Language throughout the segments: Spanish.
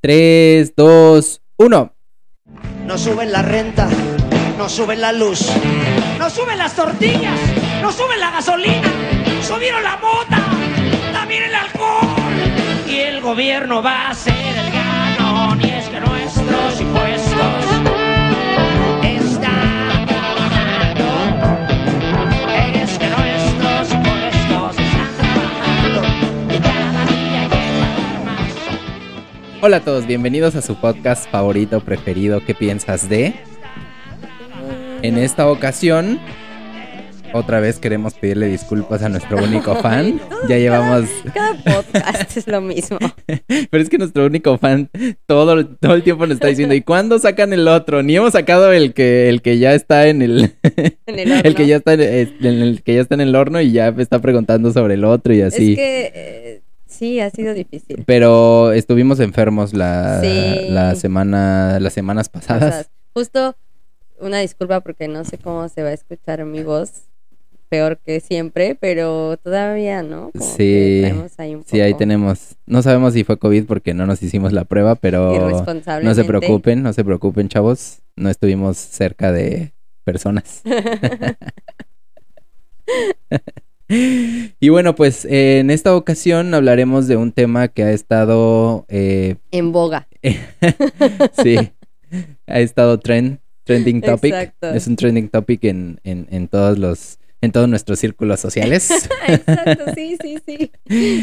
3, 2, 1. No suben la renta, no suben la luz, No suben las tortillas, no suben la gasolina, subieron la mota, también el alcohol. Y el gobierno va a ser el Hola a todos, bienvenidos a su podcast favorito, preferido, ¿qué piensas de? En esta ocasión, otra vez queremos pedirle disculpas a nuestro único fan. Ya llevamos, Cada podcast es lo mismo. pero es que nuestro único fan todo, todo el tiempo nos está diciendo, ¿y cuándo sacan el otro? Ni hemos sacado el que, el que ya está en el, En el horno. el que ya está en, en el que ya está en el horno y ya está preguntando sobre el otro y así. Es que eh, sí, ha sido difícil. Pero estuvimos enfermos la, Sí. la semana, las semanas O pasadas. sea, justo una disculpa porque no sé cómo se va a escuchar mi voz. Peor que siempre, pero todavía, ¿no? Como Sí, ahí un sí, ahí tenemos. No sabemos si fue COVID porque no nos hicimos la prueba, pero no se preocupen, no se preocupen, chavos. No estuvimos cerca de personas. y bueno, pues eh, en esta ocasión hablaremos de un tema que ha estado, eh, en boga. sí, ha estado trend, trending topic. Exacto. Es un trending topic en, en, en todos los, en todos nuestros círculos sociales. Exacto, sí, sí, sí.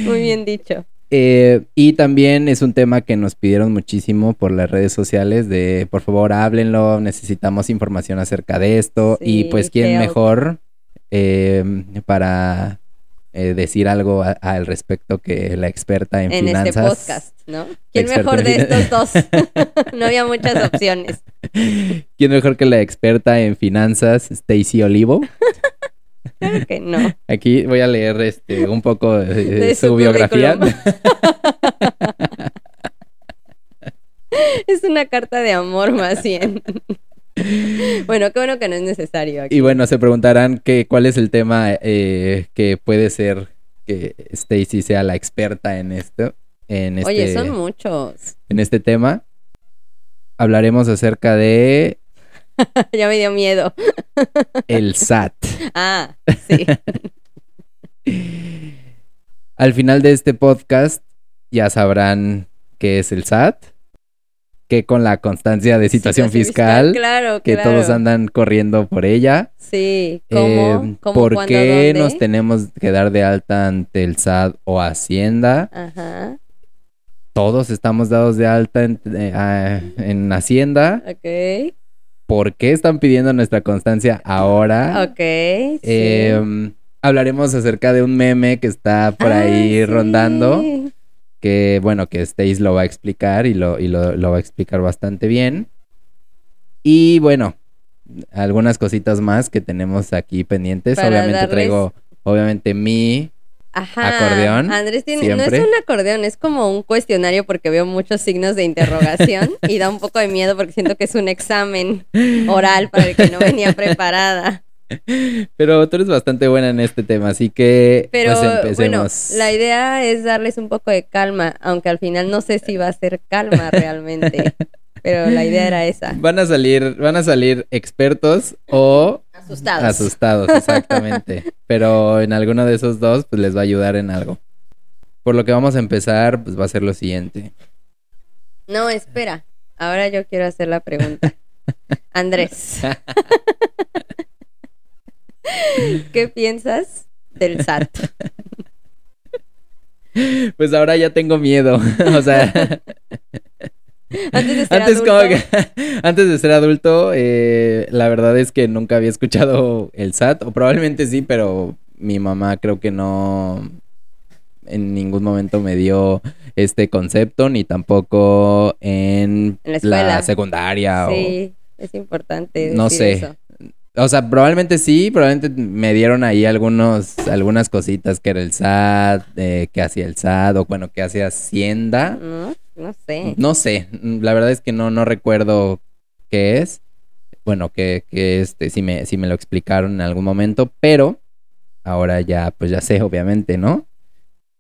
Muy bien dicho. Eh, y también es un tema que nos pidieron muchísimo por las redes sociales de por favor háblenlo, necesitamos información acerca de esto y pues quién help. mejor eh, para eh, decir algo a- al respecto que la experta en, En, finanzas. este podcast, ¿no? ¿Quién mejor en de estos dos? no había muchas opciones. ¿Quién mejor que la experta en finanzas, Stacy Olivo? Claro que no. Aquí voy a leer este un poco de, De su, su biografía. Es una carta de amor más bien. Bueno, qué bueno que no es necesario aquí. Y bueno, se preguntarán que, cuál es el tema eh, que puede ser que Stacy sea la experta en esto, en este, Oye, son muchos. en este tema. Hablaremos acerca de ya me dio miedo. el SAT. Ah, sí. Al final de este podcast ya sabrán qué es el SAT, que con la constancia de situación fiscal, Claro, que claro. todos andan corriendo por ella. Sí, ¿cómo? Eh, ¿Cómo, ¿Por cuándo, qué dónde? nos tenemos que dar de alta ante el SAT o Hacienda? Ajá, Todos estamos dados de alta en, eh, en Hacienda. ok. ¿Por qué están pidiendo nuestra constancia ahora? Ok, sí. Eh, hablaremos acerca de un meme que está por Ah, ahí sí. Que bueno, que Stace lo va a explicar y lo, y lo, lo va a explicar bastante bien. Y bueno, algunas cositas más que tenemos aquí pendientes. Para obviamente darles- traigo, obviamente, mi. Ajá. acordeón, Andrés tiene, no es un acordeón, es como un cuestionario porque veo muchos signos de interrogación y da un poco de miedo porque siento que es un examen oral para el que no venía preparada. Pero tú eres bastante buena en este tema, así que Pero pues bueno, empecemos. la idea es darles un poco de calma, aunque al final no sé si va a ser calma realmente. pero la idea era esa. Van a salir, van a salir expertos o Asustados. asustados, exactamente. Pero en alguno de esos dos, pues les va a ayudar en algo. Por lo que vamos a empezar, pues va a ser lo siguiente. No, espera. Ahora yo quiero hacer la pregunta. Andrés. ¿Qué piensas del SAT? Pues ahora ya tengo miedo. o sea, Antes de ser antes adulto, como que antes de ser adulto, eh, la verdad es que nunca había escuchado el SAT, o probablemente sí, pero mi mamá creo que no en ningún momento me dio este concepto, ni tampoco en, En la secundaria sí, es importante. No sé. eso. O sea, probablemente sí, probablemente me dieron ahí algunos algunas cositas que era el SAT, eh, que hacía el SAT o bueno, que hacía Hacienda. No, no sé. No sé, la verdad es que no, no recuerdo qué es. Bueno, que, que este, sí me, sí me lo explicaron en algún momento, pero ahora ya, pues ya sé, obviamente, ¿no?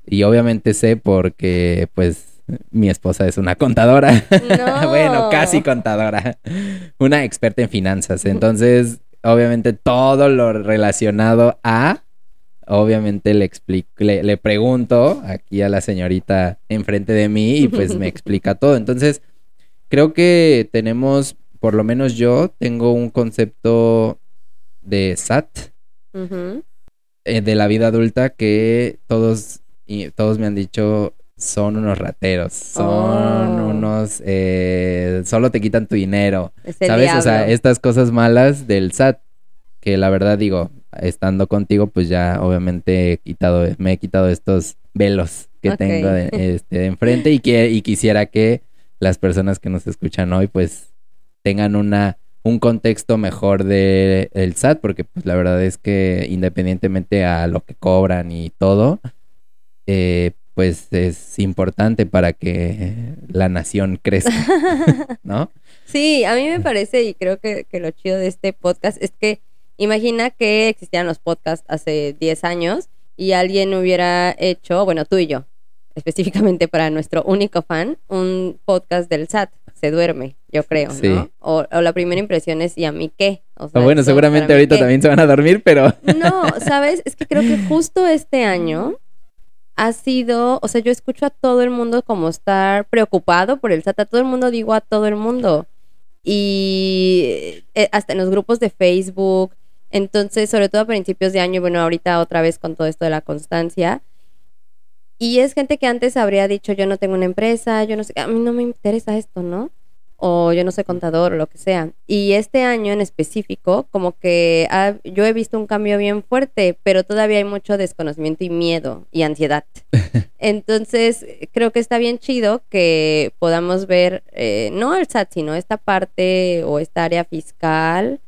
Y obviamente sé porque, pues, mi esposa es una contadora. No. bueno, casi contadora. Una experta en finanzas. Entonces, obviamente, todo lo relacionado a. Obviamente le explico, le, le pregunto aquí a la señorita enfrente de mí y pues me explica todo. Entonces, creo que tenemos, por lo menos yo, tengo un concepto de SAT, eh, de la vida adulta que todos, y todos me han dicho son unos rateros, son Oh. unos, eh, solo te quitan tu dinero, ¿sabes? O sea, estas cosas malas del SAT, que la verdad digo, estando contigo, pues ya obviamente he quitado, me he quitado estos velos que tengo de, este, de enfrente y, que, y quisiera que las personas que nos escuchan hoy, pues tengan una un contexto mejor de el SAT, porque pues la verdad es que independientemente a lo que cobran y todo, eh, pues es importante para que la nación crezca, ¿no? Sí, a mí me parece y creo que, que lo chido de este podcast es que imagina que existían los podcasts hace 10 años y alguien hubiera hecho, bueno, tú y yo, específicamente para nuestro único fan, un podcast del SAT. Se duerme, yo creo, Sí. ¿no? O, o la primera impresión es, ¿y a mí qué? O sea, O bueno, ¿esto seguramente ahorita qué? también se van a dormir, pero No, ¿sabes? Es que creo que justo este año ha sido, o sea, yo escucho a todo el mundo como estar preocupado por el SAT, todo el mundo digo a todo el mundo. Y eh, hasta en los grupos de Facebook, entonces, sobre todo a principios de año, y bueno, ahorita otra vez con todo esto de la constancia. Y es gente que antes habría dicho, yo no tengo una empresa, yo no sé, a mí no me interesa esto, ¿no? O yo no soy contador o lo que sea. Y este año en específico, como que ha- yo he visto un cambio bien fuerte, pero todavía hay mucho desconocimiento y miedo y ansiedad. Entonces, creo que está bien chido que podamos ver, eh, no el SAT, sino esta parte o esta área fiscal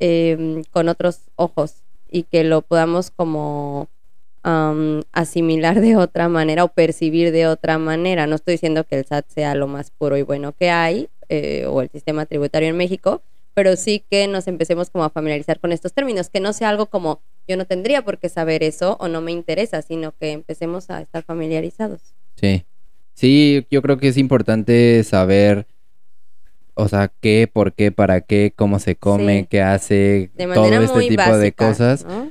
eh, con otros ojos y que lo podamos como am, asimilar de otra manera o percibir de otra manera. No estoy diciendo que el SAT sea lo más puro y bueno que hay eh, o el sistema tributario en México, pero sí que nos empecemos como a familiarizar con estos términos, que no sea algo como yo no tendría por qué saber eso o no me interesa, sino que empecemos a estar familiarizados. sí. Sí, yo creo que es importante saber, o sea, qué, por qué, para qué, cómo se come, Sí. qué hace, todo este muy tipo básica, de cosas. ¿no?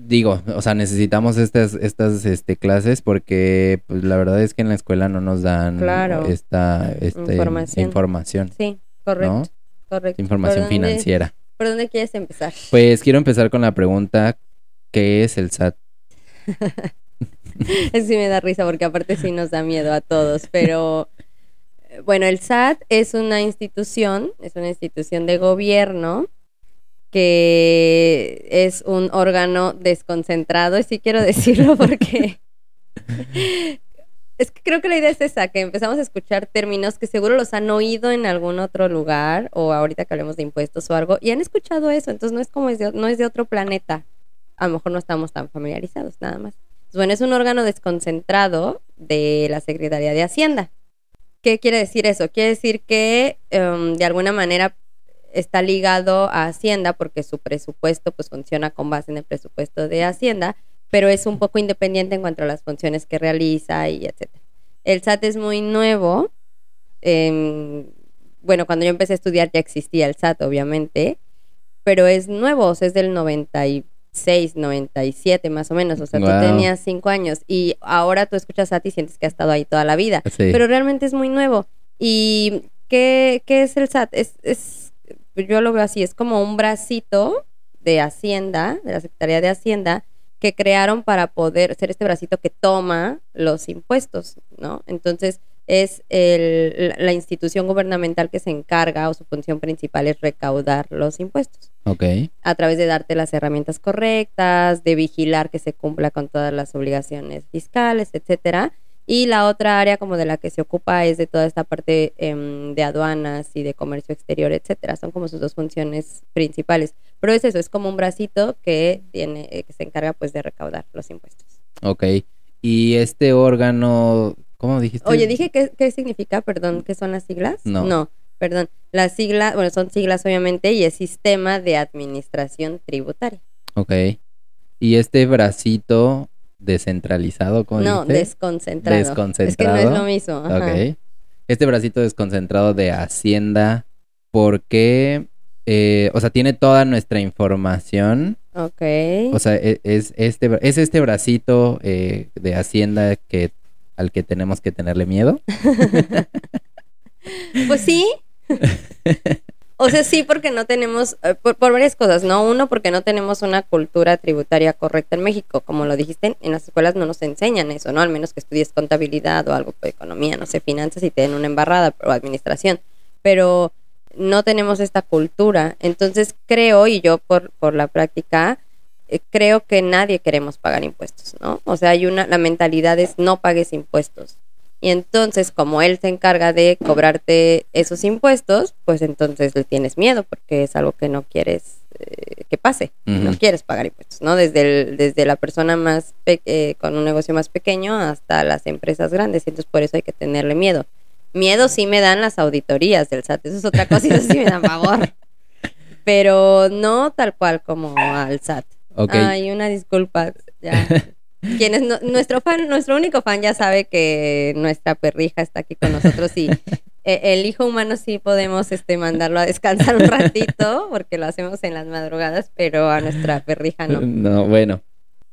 Digo, o sea, necesitamos estas, estas este, clases porque pues, la verdad es que en la escuela no nos dan Claro. esta, este, Información. información, Sí, correcto. ¿no? correcto. Información ¿Por dónde- financiera. ¿Por dónde quieres empezar? Pues quiero empezar con la pregunta, ¿qué es el SAT? Sí me da risa porque aparte sí nos da miedo a todos, pero bueno, el SAT es una institución, es una institución de gobierno que es un órgano desconcentrado, y sí quiero decirlo porque es que creo que la idea es esa, que empezamos a escuchar términos que seguro los han oído en algún otro lugar o ahorita que hablemos de impuestos o algo y han escuchado eso, entonces no es como es de, no es de otro planeta. A lo mejor no estamos tan familiarizados, nada más. Bueno, es un órgano desconcentrado de la Secretaría de Hacienda. ¿Qué quiere decir eso? Quiere decir que em, de alguna manera está ligado a Hacienda porque su presupuesto pues funciona con base en el presupuesto de Hacienda, pero es un poco independiente en cuanto a las funciones que realiza y etcétera. El SAT es muy nuevo. em, bueno, cuando yo empecé a estudiar ya existía el SAT, obviamente, pero es nuevo, o sea, es del 96, 97 más o menos, o sea, Guau. tú tenías cinco años y ahora tú escuchas SAT y sientes que ha estado ahí toda la vida, Sí. pero realmente es muy nuevo. ¿Y qué, qué es el SAT? Es, es, yo lo veo así, es como un bracito de Hacienda, de la Secretaría de Hacienda, que crearon para poder ser este bracito que toma los impuestos, ¿no? Entonces, es el- la- la institución gubernamental que se encarga o su función principal es recaudar los impuestos Ok. a través de darte las herramientas correctas, de vigilar que se cumpla con todas las obligaciones fiscales, etcétera. Y la otra área como de la que se ocupa es de toda esta parte em, de aduanas y de comercio exterior, etcétera. Son como sus dos funciones principales. Pero es eso, es como un bracito que tiene, eh, que se encarga pues de recaudar los impuestos. Ok. Y este órgano, ¿cómo dijiste? Oye, dije qué, qué significa, perdón, qué son las siglas. No. No, perdón. Las siglas, bueno, son siglas obviamente y es Sistema de Administración Tributaria. Ok. Y este bracito, descentralizado, ¿cómo No, dijiste? desconcentrado. Es que no Desconcentrado. es lo mismo. ajá. Ok. Este bracito desconcentrado de Hacienda, ¿por qué? Eh, o sea, tiene toda nuestra información. Ok. O sea, e- es este, es este bracito eh, de Hacienda que, al que tenemos que tenerle miedo. Pues sí. O sea, sí, porque no tenemos, eh, por, varias cosas, ¿no? Uno, porque no tenemos una cultura tributaria correcta en México. Como lo dijiste, en las escuelas no nos enseñan eso, ¿no? Al menos que estudies contabilidad o algo de economía, no sé, finanzas y te den una embarrada o administración. Pero no tenemos esta cultura. Entonces creo, y yo por, por la práctica, eh, creo que nadie queremos pagar impuestos, ¿no? O sea, hay una, la mentalidad es no pagues impuestos. Y entonces, como él se encarga de cobrarte esos impuestos, pues entonces le tienes miedo porque es algo que no quieres eh, que pase. No quieres pagar impuestos, ¿no? Desde, el- desde la persona más eh, con un negocio más pequeño hasta las empresas grandes. Y entonces por eso hay que tenerle miedo. Miedo sí me dan las auditorías del SAT. Eso es otra cosa y eso sí me dan favor. Pero no tal cual como al SAT. Ok. Ay, una disculpa. Ya. Quienes no- nuestro fan, nuestro único fan ya sabe que nuestra perrija está aquí con nosotros y eh, el hijo humano sí podemos este mandarlo a descansar un ratito porque lo hacemos en las madrugadas, pero a nuestra perrija no. No, bueno.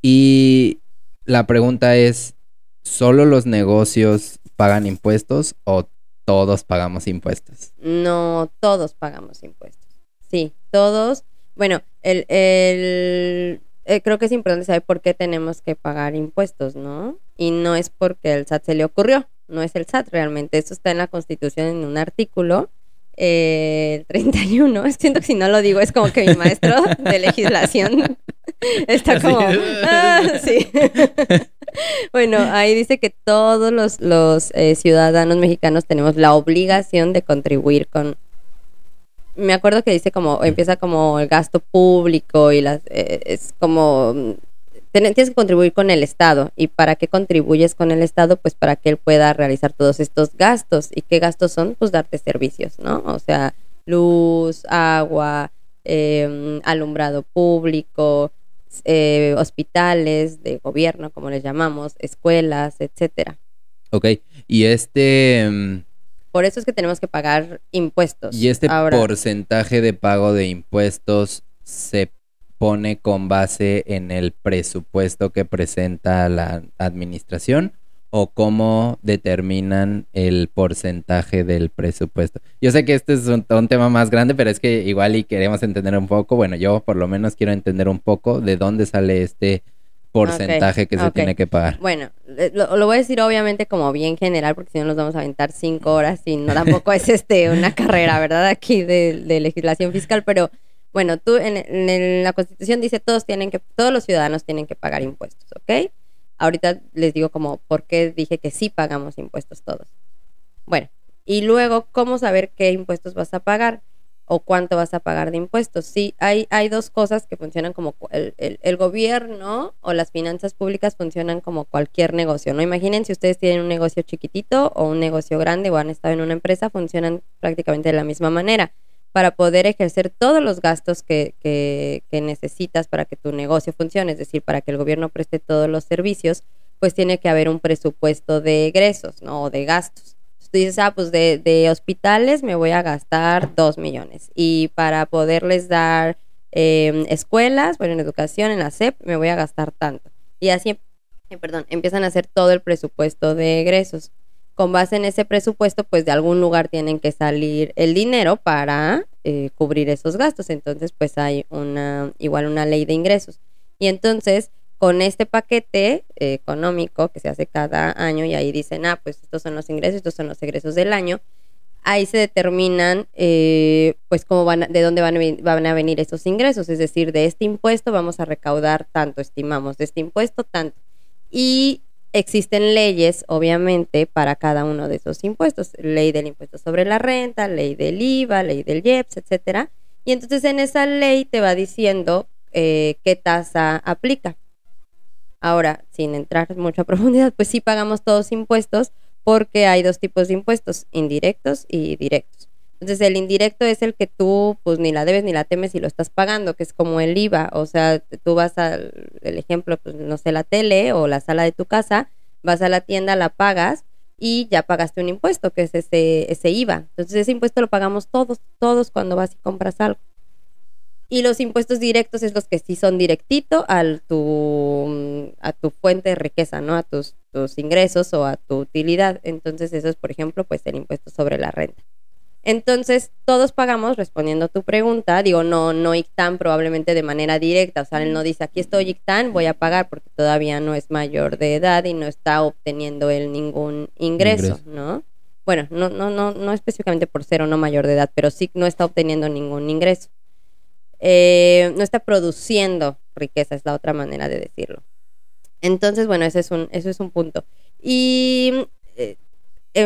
Y la pregunta es, ¿solo los negocios pagan impuestos o todos pagamos impuestos? No todos pagamos impuestos. Sí, todos. Bueno, el, el eh, creo que es importante saber por qué tenemos que pagar impuestos, ¿no? Y no es porque el SAT se le ocurrió, no es el SAT realmente. Eso está en la Constitución en un artículo, eh, el 31. Siento que si no lo digo es como que mi maestro de legislación está como... "Ah", sí. bueno, ahí dice que todos los, los eh, ciudadanos mexicanos tenemos la obligación de contribuir con me acuerdo que dice como empieza como el gasto público y las eh, es como mm, ten- tienes que contribuir con el Estado. Y para qué contribuyes con el Estado pues para que él pueda realizar todos estos gastos. Y qué gastos son pues darte servicios no o sea luz agua eh, alumbrado público eh, hospitales de gobierno como les llamamos escuelas etcétera. Ok. Y este, mm, por eso es que tenemos que pagar impuestos y este Ahora, porcentaje de pago de impuestos se pone con base en el presupuesto que presenta la administración o cómo determinan el porcentaje del presupuesto. Yo sé que este es un, un tema más grande, pero es que igual y queremos entender un poco, bueno, yo por lo menos quiero entender un poco de dónde sale este porcentaje que se tiene que pagar. Bueno, eh, lo, lo voy a decir obviamente como bien general, porque si no nos vamos a aventar cinco horas y no tampoco es este una carrera, ¿verdad? Aquí de, de legislación fiscal, pero bueno, tú en, en el- la Constitución dice todos tienen que, todos los ciudadanos tienen que pagar impuestos, ¿ok? Ahorita les digo como por qué dije que sí pagamos impuestos todos. Bueno, y luego, ¿cómo saber qué impuestos vas a pagar? O cuánto vas a pagar de impuestos. Sí, hay, hay dos cosas que funcionan como el, el- el gobierno o las finanzas públicas funcionan como cualquier negocio, ¿no? Imaginen si ustedes tienen un negocio chiquitito o un negocio grande o han estado en una empresa, funcionan prácticamente de la misma manera. Para poder ejercer todos los gastos que, que, que necesitas para que tu negocio funcione, es decir, para que el gobierno preste todos los servicios, pues tiene que haber un presupuesto de egresos, ¿no? O de gastos. Tú dices, ah, pues de, hospitales me voy a gastar dos millones. Y para poderles dar eh, escuelas, bueno, en educación, en la SEP, me voy a gastar tanto. Y así, eh, perdón, empiezan a hacer todo el presupuesto de egresos. Con base en ese presupuesto, pues de algún lugar tienen que salir el dinero para eh, cubrir esos gastos. Entonces, pues hay una, igual una ley de ingresos. Y entonces, con este paquete eh, económico que se hace cada año y ahí dicen, ah, pues estos son los ingresos, estos son los egresos del año, ahí se determinan, eh, pues, cómo van, a- de dónde van a, van a venir esos ingresos, es decir, de este impuesto vamos a recaudar tanto, estimamos, de este impuesto tanto. Y existen leyes, obviamente, para cada uno de esos impuestos, ley del impuesto sobre la renta, ley del IVA, ley del IEPS, etcétera. Y entonces en esa ley te va diciendo eh, qué tasa aplica. Ahora, sin entrar mucho a profundidad, pues sí pagamos todos impuestos porque hay dos tipos de impuestos, indirectos y directos. Entonces el indirecto es el que tú pues ni la debes ni la temes y lo estás pagando, que es como el IVA. O sea, tú vas al el ejemplo, pues no sé, la tele o la sala de tu casa, vas a la tienda, la pagas y ya pagaste un impuesto, que es ese, ese IVA. Entonces ese impuesto lo pagamos todos, todos cuando vas y compras algo. Y los impuestos directos es los que sí son directito al tu, a tu fuente de riqueza, ¿no? A tus, tus ingresos o a tu utilidad. Entonces eso es, por ejemplo, pues el impuesto sobre la renta. Entonces, todos pagamos, respondiendo a tu pregunta, digo, no, no ICTAN probablemente de manera directa, o sea, él no dice, aquí estoy ICTAN, voy a pagar porque todavía no es mayor de edad y no está obteniendo él ningún ingreso, Ingreso. ¿no? Bueno, no, no, no, no específicamente por ser o no mayor de edad, pero sí no está obteniendo ningún ingreso. Eh, no está produciendo riqueza, es la otra manera de decirlo. Entonces, bueno, ese es un, eso es un punto. Y eh,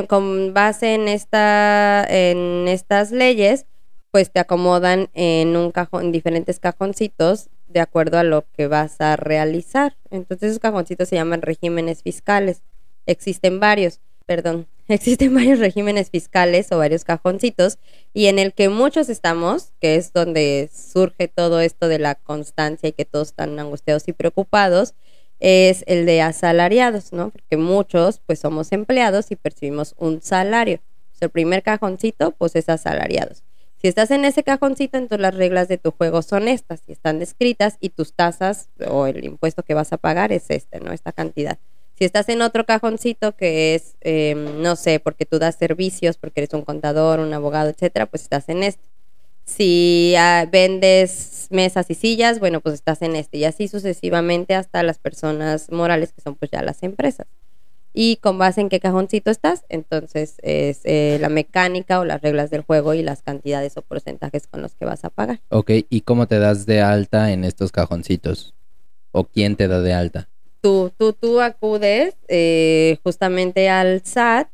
con base en, esta, en estas leyes, pues te acomodan en un cajón, en diferentes cajoncitos de acuerdo a lo que vas a realizar. Entonces esos cajoncitos se llaman regímenes fiscales. Existen varios, perdón, existen varios regímenes fiscales o varios cajoncitos y en el que muchos estamos, que es donde surge todo esto de la constancia y que todos están angustiados y preocupados, es el de asalariados, ¿no? Porque muchos pues somos empleados y percibimos un salario. Entonces, el primer cajoncito pues es asalariados. Si estás en ese cajoncito, entonces las reglas de tu juego son estas y están descritas y tus tasas o el impuesto que vas a pagar es este, ¿no? Esta cantidad. Si estás en otro cajoncito que es, eh, no sé, porque tú das servicios, porque eres un contador, un abogado, etcétera, pues estás en este. Si ah, vendes mesas y sillas, bueno, pues estás en este. Y así sucesivamente hasta las personas morales, que son pues ya las empresas. Y con base en qué cajoncito estás, entonces es eh, la mecánica o las reglas del juego y las cantidades o porcentajes con los que vas a pagar. Ok, ¿y cómo te das de alta en estos cajoncitos? ¿O quién te da de alta? Tú, tú, tú acudes eh, justamente al SAT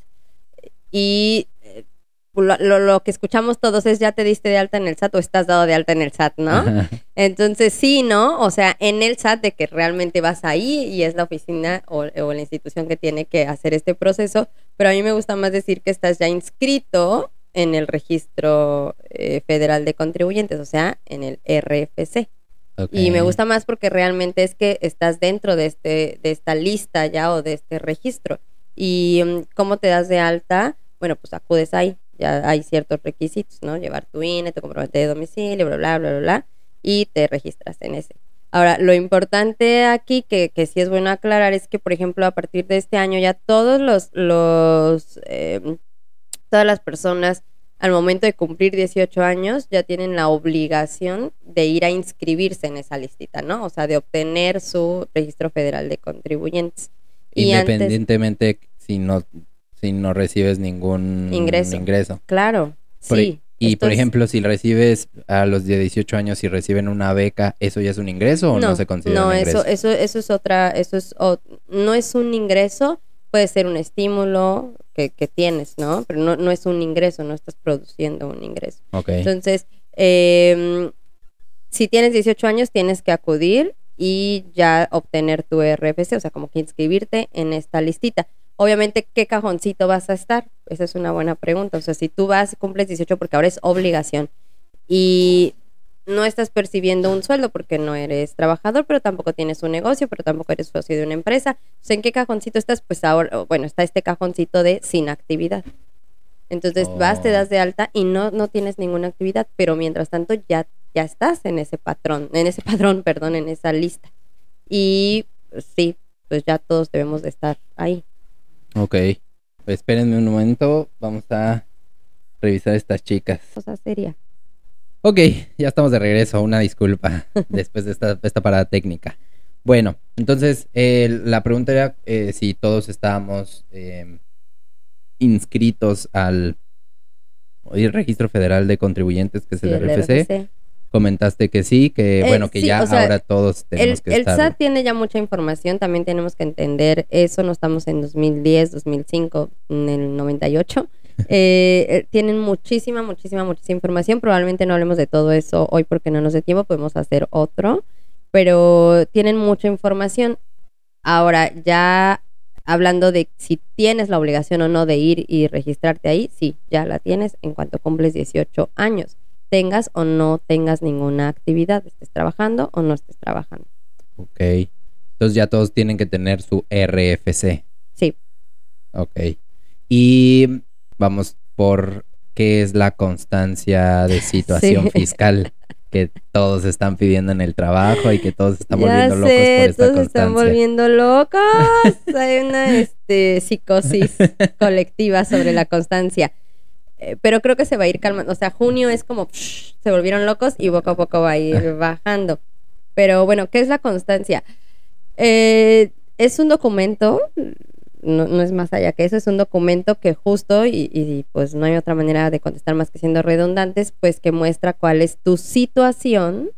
y eh, lo, lo- lo que escuchamos todos es ya te diste de alta en el SAT o estás dado de alta en el SAT, ¿no? Ajá. Entonces sí, ¿no? O sea, en el SAT de que realmente vas ahí y es la oficina o, o la institución que tiene que hacer este proceso, pero a mí me gusta más decir que estás ya inscrito en el registro eh, federal de contribuyentes, o sea, en el RFC. Y me gusta más porque realmente es que estás dentro de, este, de esta lista ya o de este registro. ¿Y mm, cómo te das de alta? Bueno, pues acudes ahí. Ya hay ciertos requisitos, ¿no? Llevar tu INE, tu comprobante de domicilio, bla, bla, bla, bla, bla. Y te registras en ese. Ahora, lo importante aquí que, que sí es bueno aclarar es que, por ejemplo, a partir de este año ya todos los, los eh, todas las personas al momento de cumplir 18 años ya tienen la obligación de ir a inscribirse en esa listita, ¿no? O sea, de obtener su registro federal de contribuyentes. Y antes, Independientemente si no si no recibes ningún Ingreso. ingreso. claro, Por- sí. Y esto por es- ejemplo, si recibes a los de 18 años y reciben una beca, ¿eso ya es un ingreso o no, se considera no, un eso, ingreso? eso, eso es otra, eso es, o- no es un ingreso, puede ser un estímulo que, que tienes, ¿no? Pero no, no es un ingreso, no estás produciendo un ingreso. Ok. Entonces, eh, si tienes 18 años, tienes que acudir y ya obtener tu RFC, o sea, como que inscribirte en esta listita. Obviamente, ¿qué cajoncito vas a estar? Esa es una buena pregunta. O sea, si tú vas, cumples 18 porque ahora es obligación y no estás percibiendo un sueldo porque no eres trabajador, pero tampoco tienes un negocio, pero tampoco eres socio de una empresa. Sea, ¿en qué cajoncito estás? Pues ahora, bueno, está este cajoncito de sin actividad. Entonces vas, te Oh. das de alta y no, no tienes ninguna actividad, pero mientras tanto ya, ya estás en ese patrón, en ese padrón, perdón, en esa lista. Y pues, sí, pues ya todos debemos de estar ahí. Ok. Espérenme un momento. Vamos a revisar estas chicas. Cosa seria. Ok, ya estamos de regreso. Una disculpa después de esta, esta parada técnica. Bueno, entonces eh, la pregunta era eh, si todos estábamos eh, inscritos al Registro Federal de Contribuyentes, que es el el RFC. RFC. Comentaste que sí, que Eh, bueno, que sí, ya o sea, ahora todos tenemos El, que el estar. SAT tiene ya mucha información, también tenemos que entender eso, no estamos en 2010, 2005, en el 98. Eh, eh, tienen muchísima, muchísima, muchísima información. Probablemente no hablemos de todo eso hoy porque no nos dé tiempo, podemos hacer otro, pero tienen mucha información. Ahora, ya hablando de si tienes la obligación o no de ir y registrarte ahí, sí, ya la tienes en cuanto cumples 18 años, tengas o no tengas ninguna actividad, estés trabajando o no estés trabajando. Ok. Entonces ya todos tienen que tener su RFC. Sí. Ok. Y vamos por qué es la constancia de situación Sí. fiscal que todos están pidiendo en el trabajo y que todos están ya volviendo locos sé, por esta todos se están constancia. volviendo locos. Hay una este, psicosis colectiva sobre la constancia. Eh, Pero creo que se va a ir calmando. O sea, junio es como psh, se volvieron locos y poco a poco va a ir bajando. Pero bueno, ¿qué es la constancia? Eh, es un documento, no, es más allá que eso, es un documento que justo, y, y, pues no hay otra manera de contestar más que siendo redundantes, pues que muestra cuál es tu situación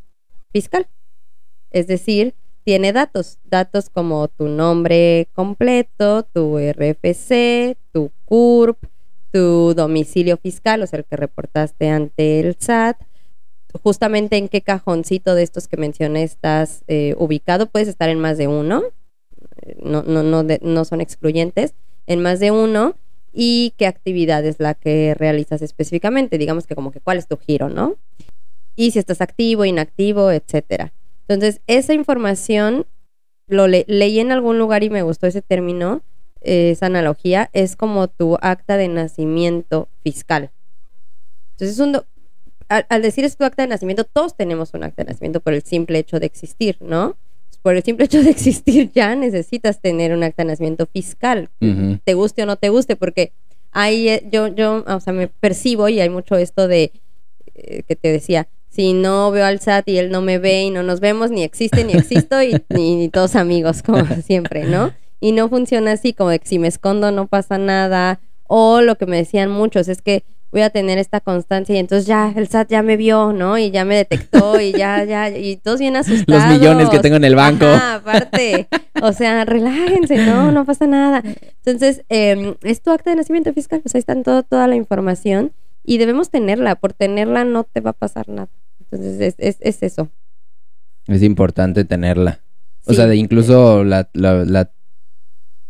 fiscal. Es decir, tiene datos, datos como tu nombre completo, tu RFC, tu CURP, tu domicilio fiscal, o sea, el que reportaste ante el SAT, justamente en qué cajoncito de estos que mencioné estás eh, ubicado, puedes estar en más de uno, no, no, no, de- no son excluyentes, en más de uno, y qué actividad es la que realizas específicamente, digamos que como que cuál es tu giro, ¿no? Y si estás activo, inactivo, etcétera. Entonces, esa información lo le- leí en algún lugar y me gustó ese término, eh, esa analogía, es como tu acta de nacimiento fiscal. Entonces, es un al, al decir es tu acta de nacimiento, todos tenemos un acta de nacimiento por el simple hecho de existir, ¿no? Por el simple hecho de existir ya necesitas tener un acta de nacimiento fiscal, te guste o no te guste, porque ahí eh, yo, yo, o sea, me percibo y hay mucho esto de eh, que te decía, si no veo al SAT y él no me ve y no nos vemos, ni existe, ni existo, y, ni, ni todos amigos, como siempre, ¿no? Y no funciona así, como de que si me escondo no pasa nada, o lo que me decían muchos es que voy a tener esta constancia y entonces ya el SAT ya me vio, ¿no? Y ya me detectó y ya, ya, y todos bien asustados. Los millones que tengo en el banco. Ajá, aparte, o sea, relájense, no, no pasa nada. Entonces, eh, es tu acta de nacimiento fiscal, pues ahí está todo, toda la información y debemos tenerla, por tenerla no te va a pasar nada. Entonces, es, es, es eso. Es importante tenerla. O Sí. sea, de incluso la, la- la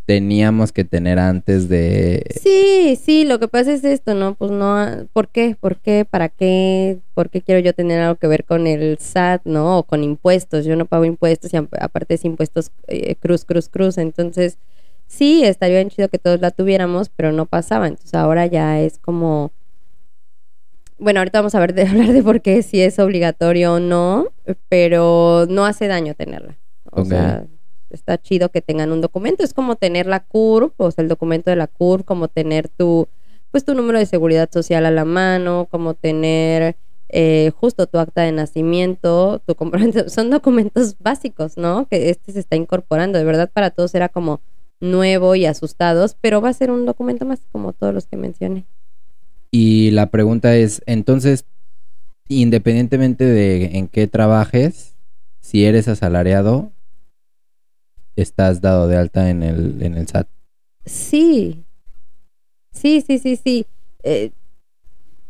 teníamos que tener antes de... Sí, sí, lo que pasa es esto, ¿no? Pues no, ¿por qué? ¿Por qué? ¿Para qué? ¿Por qué quiero yo tener algo que ver con el SAT, ¿no? O con impuestos. Yo no pago impuestos y ap- aparte es impuestos eh, cruz, cruz, cruz. Entonces, sí, estaría bien chido que todos la tuviéramos, pero no pasaba. Entonces ahora ya es como... Bueno, ahorita vamos a ver de hablar de por qué si es obligatorio o no, pero no hace daño tenerla. O sea, está chido que tengan un documento. Es como tener la CURP, o sea, el documento de la CURP, como tener tu, pues tu número de seguridad social a la mano, como tener eh, justo tu acta de nacimiento, tu comprobante. Son documentos básicos, ¿no? Que este se está incorporando. De verdad, para todos era como nuevo y asustados, pero va a ser un documento más como todos los que mencioné. Y la pregunta es, entonces, independientemente de en qué trabajes, si eres asalariado, estás dado de alta en el, en el SAT. Sí, sí, sí, sí, sí. Eh,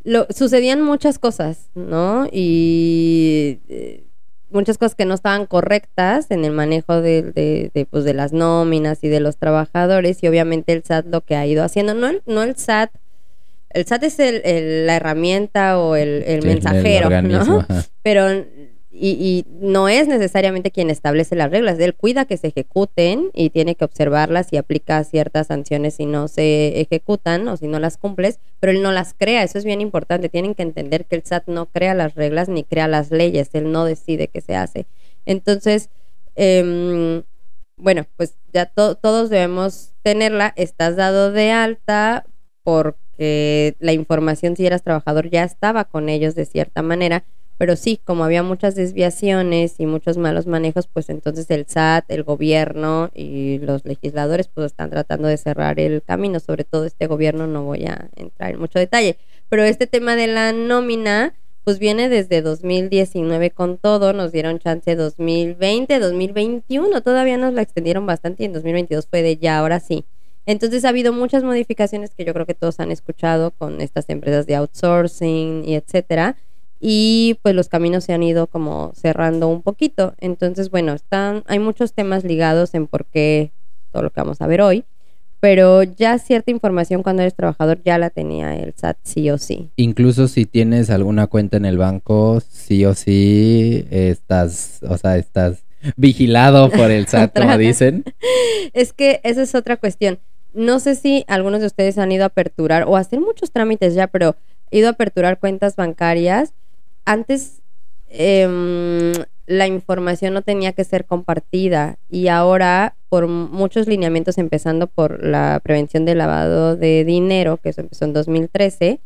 lo, sucedían muchas cosas, ¿no? Y eh, muchas cosas que no estaban correctas en el manejo de, de, de, pues, de las nóminas y de los trabajadores y obviamente el SAT lo que ha ido haciendo, no el, no el SAT, el SAT es el, el- la herramienta o el, el Sí, el mensajero, ¿no? pero y, y no es necesariamente quien establece las reglas, él cuida que se ejecuten y tiene que observarlas y aplica ciertas sanciones si no se ejecutan o si no las cumples, pero él no las crea, eso es bien importante, tienen que entender que el SAT no crea las reglas ni crea las leyes, él no decide qué se hace. Entonces, em, bueno, pues ya to- todos debemos tenerla, estás dado de alta porque la información si eras trabajador ya estaba con ellos de cierta manera, pero sí, como había muchas desviaciones y muchos malos manejos, pues entonces el SAT, el gobierno y los legisladores pues están tratando de cerrar el camino, sobre todo este gobierno, no voy a entrar en mucho detalle, pero este tema de la nómina pues viene desde 2019 con todo, nos dieron chance 2020, 2021, todavía nos la extendieron bastante y en 2022 fue de ya, ahora sí. Entonces ha habido muchas modificaciones que yo creo que todos han escuchado con estas empresas de outsourcing y etcétera. Y pues los caminos se han ido como cerrando un poquito. Entonces, bueno, están, hay muchos temas ligados en por qué todo lo que vamos a ver hoy. pero ya cierta información cuando eres trabajador ya la tenía el SAT sí o sí. Incluso si tienes alguna cuenta en el banco, sí o sí estás, o sea, estás vigilado por el SAT, como dicen. Es que esa es otra cuestión. No sé si algunos de ustedes han ido a aperturar o a hacer muchos trámites ya, pero ido a aperturar cuentas bancarias. Antes em, la información no tenía que ser compartida y ahora por muchos lineamientos, empezando por la prevención del lavado de dinero, que eso empezó en 2013,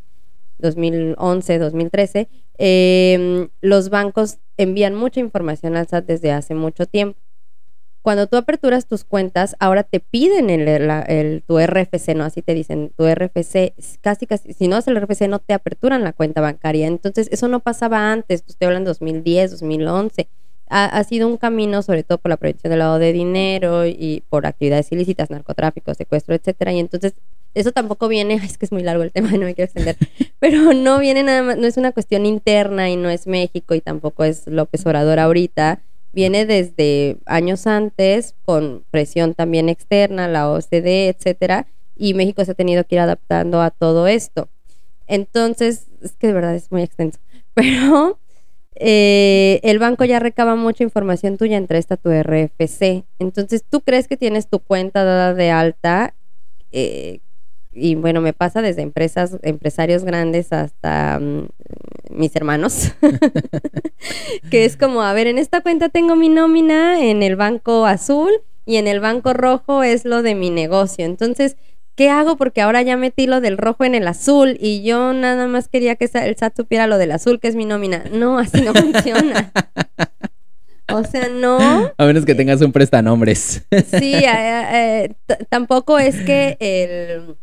2011, 2013, em, los bancos envían mucha información al SAT desde hace mucho tiempo cuando tú aperturas tus cuentas, ahora te piden el, la- el- tu RFC, ¿no? Así te dicen, tu RFC, casi, casi, si no es el RFC, no te aperturan la cuenta bancaria. Entonces, eso no pasaba antes, estoy hablando de 2010, 2011. Ha, ha sido un camino, sobre todo por la prevención del lavado de dinero y por actividades ilícitas, narcotráfico, secuestro, etcétera. Y entonces, eso tampoco viene, es que es muy largo el tema, no me quiero extender, pero no viene nada más, no es una cuestión interna y no es México y tampoco es López Obrador ahorita viene desde años antes con presión también externa, la OCDE, etcétera, y México se ha tenido que ir adaptando a todo esto. Entonces, es que de verdad es muy extenso, pero eh, el banco ya recaba mucha información tuya entre esta tu RFC. Entonces, tú crees que tienes tu cuenta dada de alta eh, y bueno, me pasa desde empresas, empresarios grandes hasta mm, mis hermanos, que es como, a ver, en esta cuenta tengo mi nómina, en el banco azul y en el banco rojo es lo de mi negocio. Entonces, ¿qué hago? Porque ahora ya metí lo del rojo en el azul y yo nada más quería que el SAT supiera lo del azul, que es mi nómina. No, así no funciona. O sea, no. A menos que tengas un prestanombres. Sí, eh, eh, tampoco es que el...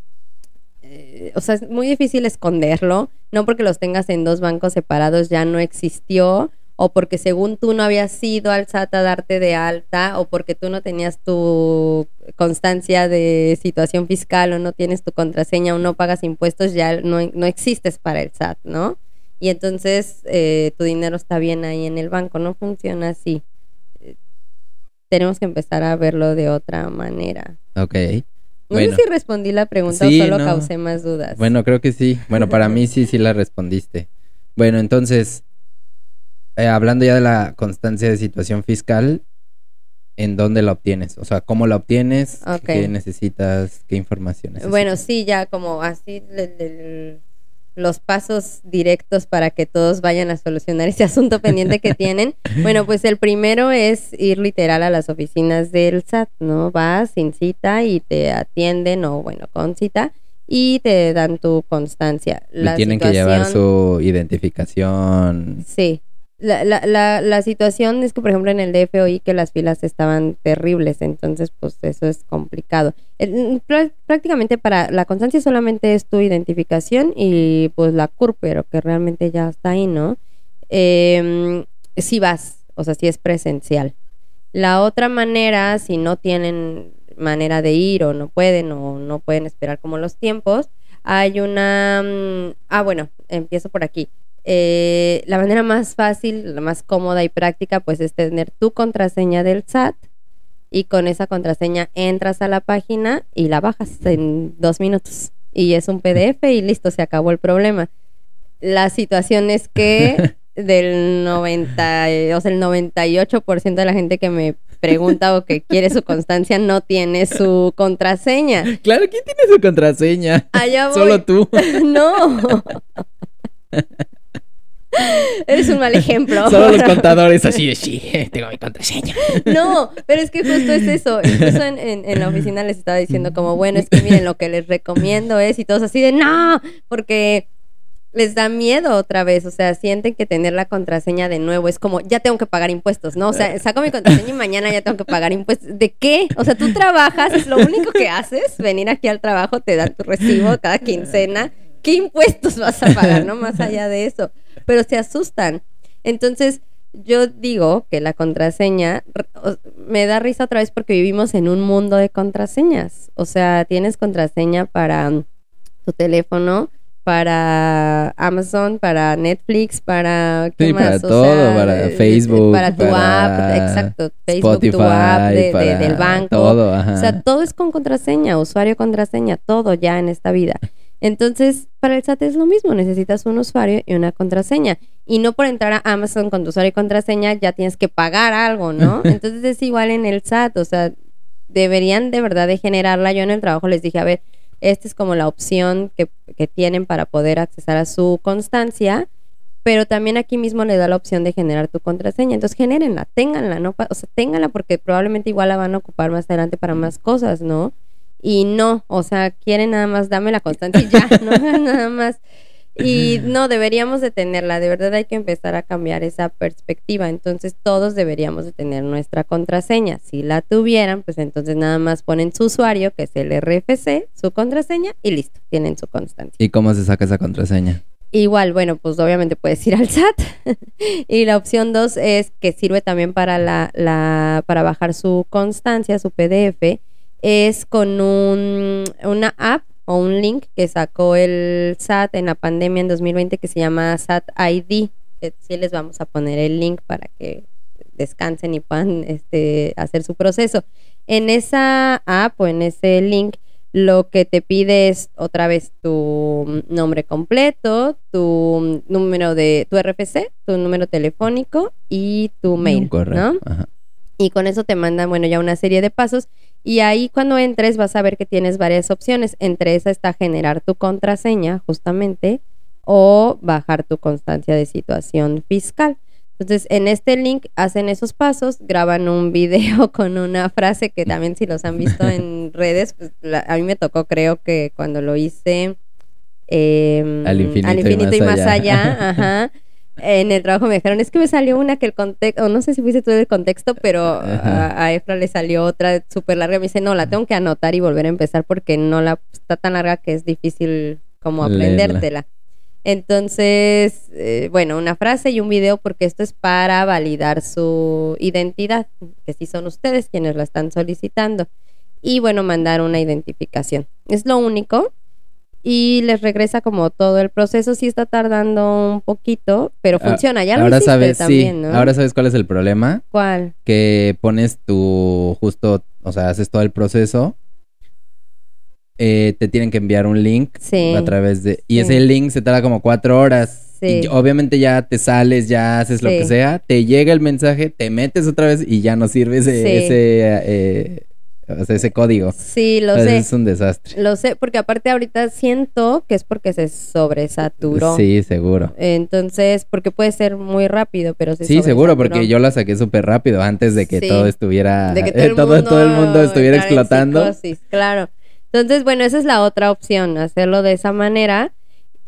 eh, o sea, es muy difícil esconderlo, no porque los tengas en dos bancos separados ya no existió, o porque según tú no habías ido al SAT a darte de alta, o porque tú no tenías tu constancia de situación fiscal, o no tienes tu contraseña, o no pagas impuestos, ya no, no existes para el SAT, ¿no? Y entonces eh, tu dinero está bien ahí en el banco, no funciona así. Eh, Tenemos que empezar a verlo de otra manera. ok. No Bueno. sé si respondí la pregunta Sí, o solo no. causé más dudas. Bueno, creo que sí. Bueno, para mí sí, sí la respondiste. Bueno, entonces, eh, hablando ya de la constancia de situación fiscal, ¿en dónde la obtienes? O sea, ¿cómo la obtienes? Ok. ¿Qué necesitas? ¿Qué información necesitas? Bueno, sí, ya como así le- le- los pasos directos para que todos vayan a solucionar ese asunto pendiente que tienen. Bueno, pues el primero es ir literal a las oficinas del SAT, ¿no? Vas sin cita y te atienden o bueno, con cita y te dan tu constancia. Y tienen que llevar su identificación. Sí. La, la, la, la situación es que, por ejemplo, en el DF oí que las filas estaban terribles, entonces, pues eso es complicado. Prá- prácticamente para la constancia solamente es tu identificación y pues la CUR, pero que realmente ya está ahí, ¿no? Eh, si vas, o sea, si es presencial. La otra manera, si no tienen manera de ir o no pueden o no pueden esperar como los tiempos, hay una... mm, Ah, bueno, empiezo por aquí. Eh, la manera más fácil, la más cómoda y práctica, pues es tener tu contraseña del SAT y con esa contraseña entras a la página y la bajas en dos minutos. Y es un PDF y listo, se acabó el problema. La situación es que del 90, eh, o sea, el 98% de la gente que me pregunta o que quiere su constancia no tiene su contraseña. Claro, ¿quién tiene su contraseña? Allá voy. Solo tú. No. Eres un mal ejemplo. Solo los contadores así de sí, tengo mi contraseña. No, pero es que justo es eso. Incluso en, en- en la oficina les estaba diciendo como, bueno, es que miren, lo que les recomiendo es y todos así de, no, porque les da miedo otra vez. O sea, sienten que tener la contraseña de nuevo es como, ya tengo que pagar impuestos, ¿no? O sea, saco mi contraseña y mañana ya tengo que pagar impuestos. ¿De qué? O sea, tú trabajas, es lo único que haces, venir aquí al trabajo, te dan tu recibo cada quincena. ¿Qué impuestos vas a pagar, no? Más allá de eso. Pero se asustan. Entonces, yo digo que la contraseña me da risa otra vez porque vivimos en un mundo de contraseñas. O sea, tienes contraseña para mm, tu teléfono, para Amazon, para Netflix, para ¿qué Sí, más? para O todo, sea, para eh, Facebook, para tu para app, exacto, Facebook, Spotify, tu app de- de- del banco. Todo, ajá. O sea, todo es con contraseña, usuario, contraseña, todo ya en esta vida. Entonces, para el SAT es lo mismo, necesitas un usuario y una contraseña. Y no por entrar a Amazon con tu usuario y contraseña ya tienes que pagar algo, ¿no? Entonces es igual en el SAT, o sea, deberían de verdad de generarla. Yo en el trabajo les dije, a ver, esta es como la opción que, que tienen para poder accesar a su constancia, pero también aquí mismo le da la opción de generar tu contraseña. Entonces, genérenla, ténganla, ¿no? O sea, ténganla porque probablemente igual la van a ocupar más adelante para más cosas, ¿no? Y no, o sea, quieren nada más, dame la constancia y ya, no nada más. Y no, deberíamos de tenerla, de verdad hay que empezar a cambiar esa perspectiva. Entonces todos deberíamos de tener nuestra contraseña. Si la tuvieran, pues entonces nada más ponen su usuario, que es el RFC, su contraseña y listo, tienen su constancia. ¿Y cómo se saca esa contraseña? Igual, bueno, pues obviamente puedes ir al SAT. y la opción dos es que sirve también para la, la, para bajar su constancia, su PDF, es con un, una app o un link que sacó el SAT en la pandemia en 2020 que se llama SAT ID. Eh, Sí les vamos a poner el link para que descansen y puedan este, hacer su proceso. En esa app o en ese link lo que te pide es otra vez tu nombre completo, tu número de tu RFC, tu número telefónico y tu mail. Ajá. Y con eso te mandan, bueno, ya una serie de pasos. Y ahí cuando entres vas a ver que tienes varias opciones. Entre esas está generar tu contraseña, justamente, o bajar tu constancia de situación fiscal. Entonces, en este link hacen esos pasos, graban un video con una frase que también si los han visto en redes, pues la- a mí me tocó, creo que cuando lo hice eh, Al infinito y y más más allá. allá, ajá, en el trabajo me dijeron, es que me salió una que el contexto, no sé si fuiste tú del contexto, pero a, a Efra le salió otra súper larga. Me dice, no, la tengo que anotar y volver a empezar porque no la está tan larga que es difícil como Leerla. aprendértela. Entonces, eh, bueno, una frase y un video porque esto es para validar su identidad, que sí son ustedes quienes la están solicitando. Y bueno, mandar una identificación. Es lo único. Y les regresa como todo el proceso. Sí está tardando un poquito, pero Ah, funciona. Ya lo hiciste sabes, también, sí. ¿no? Ahora sabes cuál es el problema. ¿Cuál? Que pones tu justo, o sea, haces todo el proceso. eh, te tienen que enviar un link Sí. a través de. Y Sí. ese link se tarda como cuatro horas. Sí. Y obviamente ya te sales, ya haces lo que sea, te llega el mensaje, te metes otra vez y ya no sirve ese, eh, o sea, ese código. Sí, lo Entonces, sé. Es un desastre. Lo sé, porque aparte ahorita siento que es porque se sobresaturó. Sí, seguro. Entonces, porque puede ser muy rápido, pero se Sí, seguro, porque yo la saqué súper rápido antes de que Sí. todo estuviera, de que todo eh, el, todo, mundo, todo el mundo estuviera explotando. psicosis, claro. Entonces, bueno, esa es la otra opción, hacerlo de esa manera.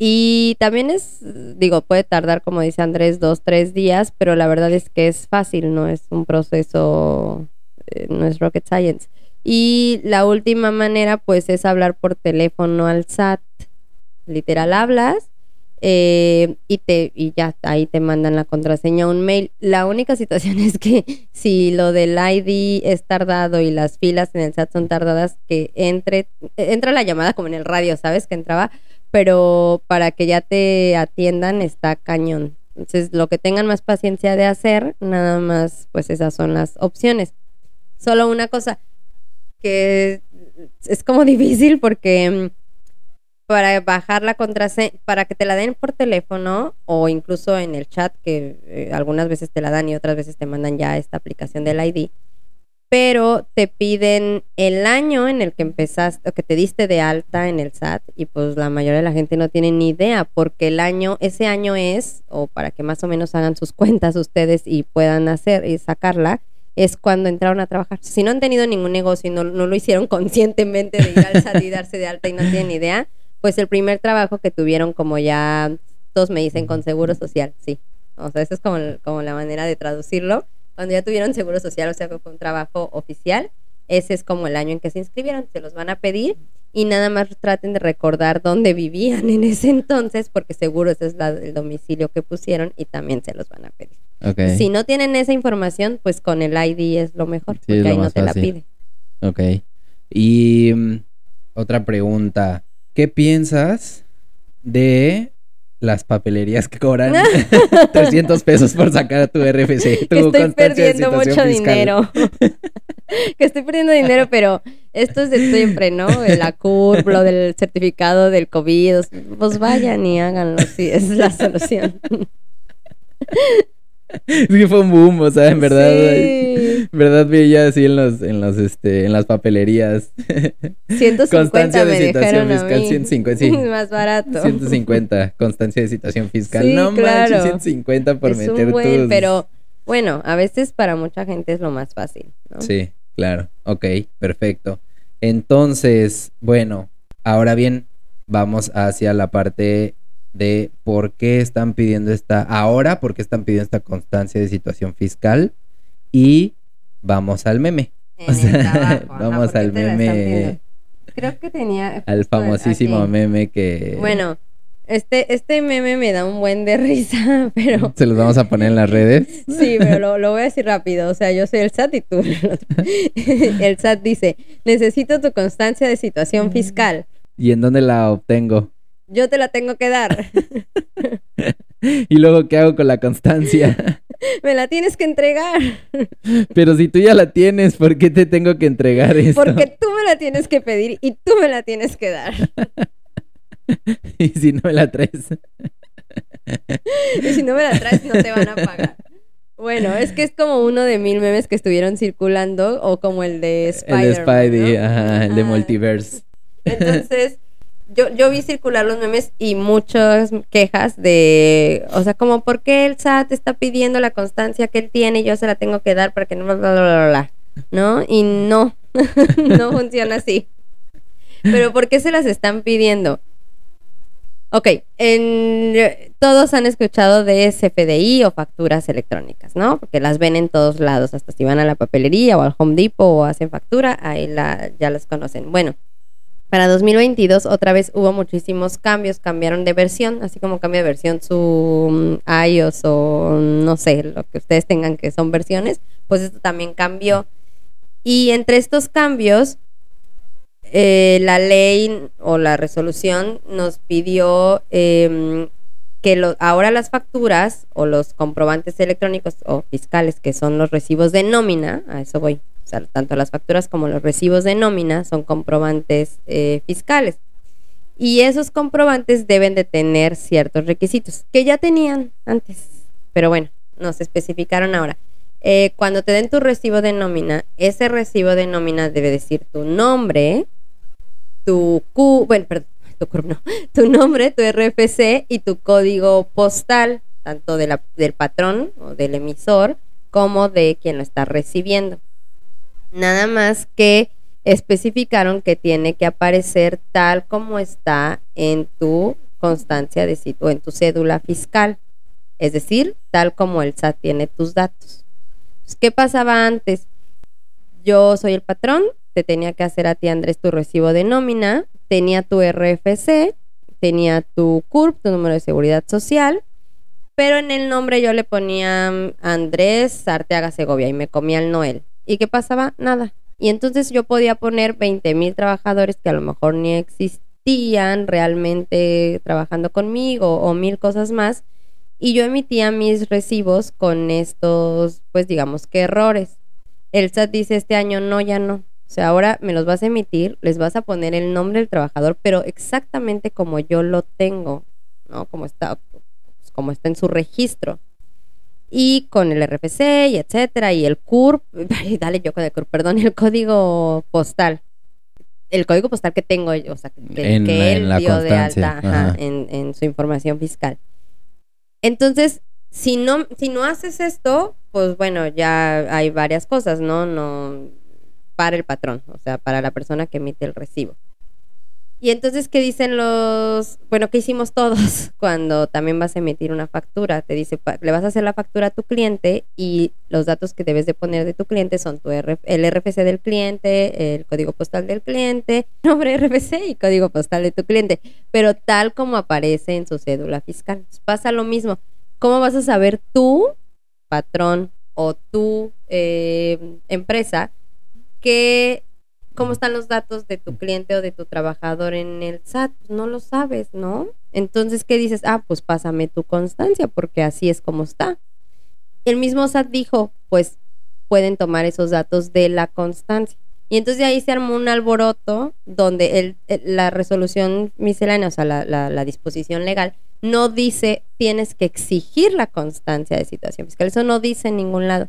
Y también es, digo, puede tardar, como dice Andrés, dos, tres días, pero la verdad es que es fácil, no es un proceso, eh, no es rocket science. Y la última manera, pues, es hablar por teléfono al SAT. Literal, hablas eh, y te y ya ahí te mandan la contraseña un mail. La única situación es que si lo del ID es tardado y las filas en el SAT son tardadas, que entre entra la llamada como en el radio, ¿sabes? Que entraba, pero para que ya te atiendan está cañón. Entonces, lo que tengan más paciencia de hacer, nada más, pues esas son las opciones. Solo una cosa que es como difícil porque mm, para bajar la contraseña, para que te la den por teléfono o incluso en el chat, que eh, algunas veces te la dan y otras veces te mandan ya esta aplicación del ID, pero te piden el año en el que empezaste o que te diste de alta en el SAT y pues la mayoría de la gente no tiene ni idea porque el año, ese año es, o para que más o menos hagan sus cuentas ustedes y puedan hacer y sacarla, es cuando entraron a trabajar. Si no han tenido ningún negocio y no, no lo hicieron conscientemente de ir al SAT y darse de alta y no tienen idea, pues el primer trabajo que tuvieron como ya todos me dicen con seguro social, sí. O sea, esa es como, como la manera de traducirlo. Cuando ya tuvieron seguro social, o sea, fue un trabajo oficial, ese es como el año en que se inscribieron, se los van a pedir y nada más traten de recordar dónde vivían en ese entonces, porque seguro ese es la- el domicilio que pusieron y también se los van a pedir. Si no tienen esa información, pues con el ID es lo mejor, Sí, porque lo ahí no te la pide. Ok. Y mm, otra pregunta. ¿Qué piensas de las papelerías que cobran 300 pesos por sacar tu RFC. Tu estoy perdiendo mucho fiscal. dinero. que estoy perdiendo dinero, pero esto es de siempre, ¿no? De La CURP, lo del certificado del COVID. Pues vayan y háganlo, sí, es la solución. Es que fue un boom, o sea, en verdad. Sí. En verdad veía así en los, en los, este, en las papelerías. 150 Constancia de me dijeron a fiscal, mí. 150, sí. Más barato. 150, constancia de situación fiscal. Sí, no claro. manches, 150 por es meter un buen, tus- pero bueno, a veces para mucha gente es lo más fácil, ¿no? Sí, claro. Ok, perfecto. Entonces, bueno, ahora bien, vamos hacia la parte de por qué están pidiendo esta, ahora, por qué están pidiendo esta constancia de situación fiscal y vamos al meme, En O sea, el trabajo, ajá, vamos ¿por qué al meme. Creo que tenía al famosísimo aquí. meme que Bueno, este, este meme me da un buen de risa, pero se los vamos a poner en las redes. sí, pero lo, lo voy a decir rápido. O sea, yo soy el SAT y tú. El SAT dice, necesito tu constancia de situación fiscal. ¿Y en dónde la obtengo? Yo te la tengo que dar. ¿Y luego qué hago con la constancia? Me la tienes que entregar. Pero si tú ya la tienes, ¿por qué te tengo que entregar esto? Porque tú me la tienes que pedir y tú me la tienes que dar. y si no me la traes. Y si no me la traes, no te van a pagar. Bueno, es que es como uno de mil memes que estuvieron circulando, o como el de Spider. el de Spidey, ajá, el de Multiverse. Entonces, yo, yo vi circular los memes y muchas quejas de, o sea, como, ¿por qué el SAT está pidiendo la constancia que él tiene y yo se la tengo que dar para que no, bla, bla, bla, bla, bla", ¿no? Y no, no funciona así. Pero ¿por qué se las están pidiendo? Ok, en, todos han escuchado de CFDI o facturas electrónicas, ¿no? Porque las ven en todos lados, hasta si van a la papelería o al Home Depot o hacen factura, ahí la, ya las conocen. Bueno, para 2022 otra vez hubo muchísimos cambios, cambiaron de versión, así como cambia de versión su mm, iOS o no sé, lo que ustedes tengan que son versiones, pues esto también cambió. Y entre estos cambios, eh, la ley o la resolución nos pidió eh, que ahora las facturas o los comprobantes electrónicos o fiscales, que son los recibos de nómina, a eso voy, o sea, tanto las facturas como los recibos de nómina son comprobantes eh, fiscales. Y esos comprobantes deben de tener ciertos requisitos que ya tenían antes, pero bueno, nos especificaron ahora. Eh, cuando te den tu recibo de nómina, ese recibo de nómina debe decir tu nombre, tu Q, bueno, perdón, tu no, tu nombre, tu RFC y tu código postal, tanto de la- del patrón o del emisor como de quien lo está recibiendo. Nada más que especificaron que tiene que aparecer tal como está en tu constancia de sitio o en tu cédula fiscal. Es decir, tal como el SAT tiene tus datos. ¿Qué pasaba antes? Yo soy el patrón, te tenía que hacer a ti, Andrés, tu recibo de nómina, tenía tu RFC, tenía tu CURP, tu número de seguridad social, pero en el nombre yo le ponía mm, Andrés Arteaga Segovia y me comía el Noel. ¿Y qué pasaba? Nada. Y entonces yo podía poner 20 mil trabajadores que a lo mejor ni existían realmente trabajando conmigo o mil cosas más. Y yo emitía mis recibos con estos, pues digamos que errores. El SAT dice este año no, ya no. O sea, ahora me los vas a emitir, les vas a poner el nombre del trabajador, pero exactamente como yo lo tengo, ¿no? Como está, pues, como está en su registro. Y con el RFC y etcétera, y el CURP, ay, dale yo con el CURP, perdón, el código postal. El código postal que tengo, o sea, que, En él dio de alta ajá, ajá. en, en su información fiscal. Entonces, si no, si no haces esto, pues bueno, ya hay varias cosas, ¿no? No para el patrón, o sea, para la persona que emite el recibo. Y entonces, ¿qué dicen los, bueno, qué hicimos todos cuando también vas a emitir una factura? Te dice, le vas a hacer la factura a tu cliente y los datos que debes de poner de tu cliente son tu RF el RFC del cliente, el código postal del cliente, nombre RFC y código postal de tu cliente, pero tal como aparece en su cédula fiscal. Pasa lo mismo. ¿Cómo vas a saber tú, patrón o tu eh, empresa, que cómo están los datos de tu cliente o de tu trabajador en el SAT, pues no lo sabes, ¿no? Entonces, ¿qué dices? Ah, pues pásame tu constancia, porque así es como está. El mismo SAT dijo, pues pueden tomar esos datos de la constancia. Y entonces de ahí se armó un alboroto donde el, el- la resolución miscelánea, o sea, la, la- la disposición legal, no dice tienes que exigir la constancia de situación fiscal. Eso no dice en ningún lado.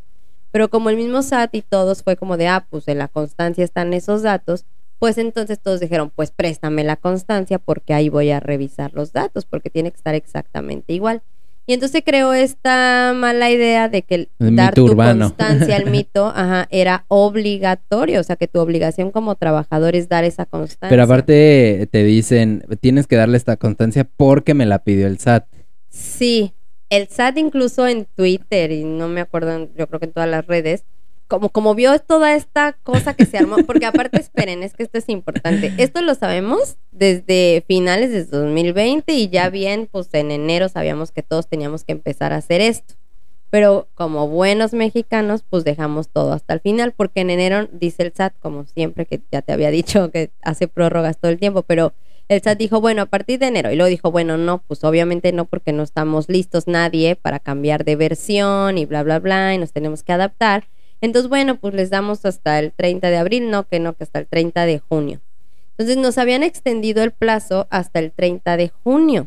Pero como el mismo SAT y todos fue como de, ah, pues en la constancia están esos datos, pues entonces todos dijeron, pues préstame la constancia porque ahí voy a revisar los datos, porque tiene que estar exactamente igual. Y entonces creó esta mala idea de que el El dar tu urbano. constancia al mito ajá, era obligatorio, o sea que tu obligación como trabajador es dar esa constancia. Pero aparte te dicen, tienes que darle esta constancia porque me la pidió el SAT. Sí, el SAT incluso en Twitter y no me acuerdo, yo creo que en todas las redes, como, como vio toda esta cosa que se armó, porque aparte esperen, es que esto es importante. Esto lo sabemos desde finales de 2020 y ya bien, pues en enero sabíamos que todos teníamos que empezar a hacer esto. Pero como buenos mexicanos, pues dejamos todo hasta el final, porque en enero dice el SAT, como siempre, que ya te había dicho que hace prórrogas todo el tiempo, pero el SAT dijo, bueno, a partir de enero. Y luego dijo, bueno, no, pues obviamente no, porque no estamos listos nadie para cambiar de versión y bla, bla, bla, y nos tenemos que adaptar. Entonces, bueno, pues les damos hasta el 30 de abril, no, que no, que hasta el 30 de junio. Entonces nos habían extendido el plazo hasta el 30 de junio.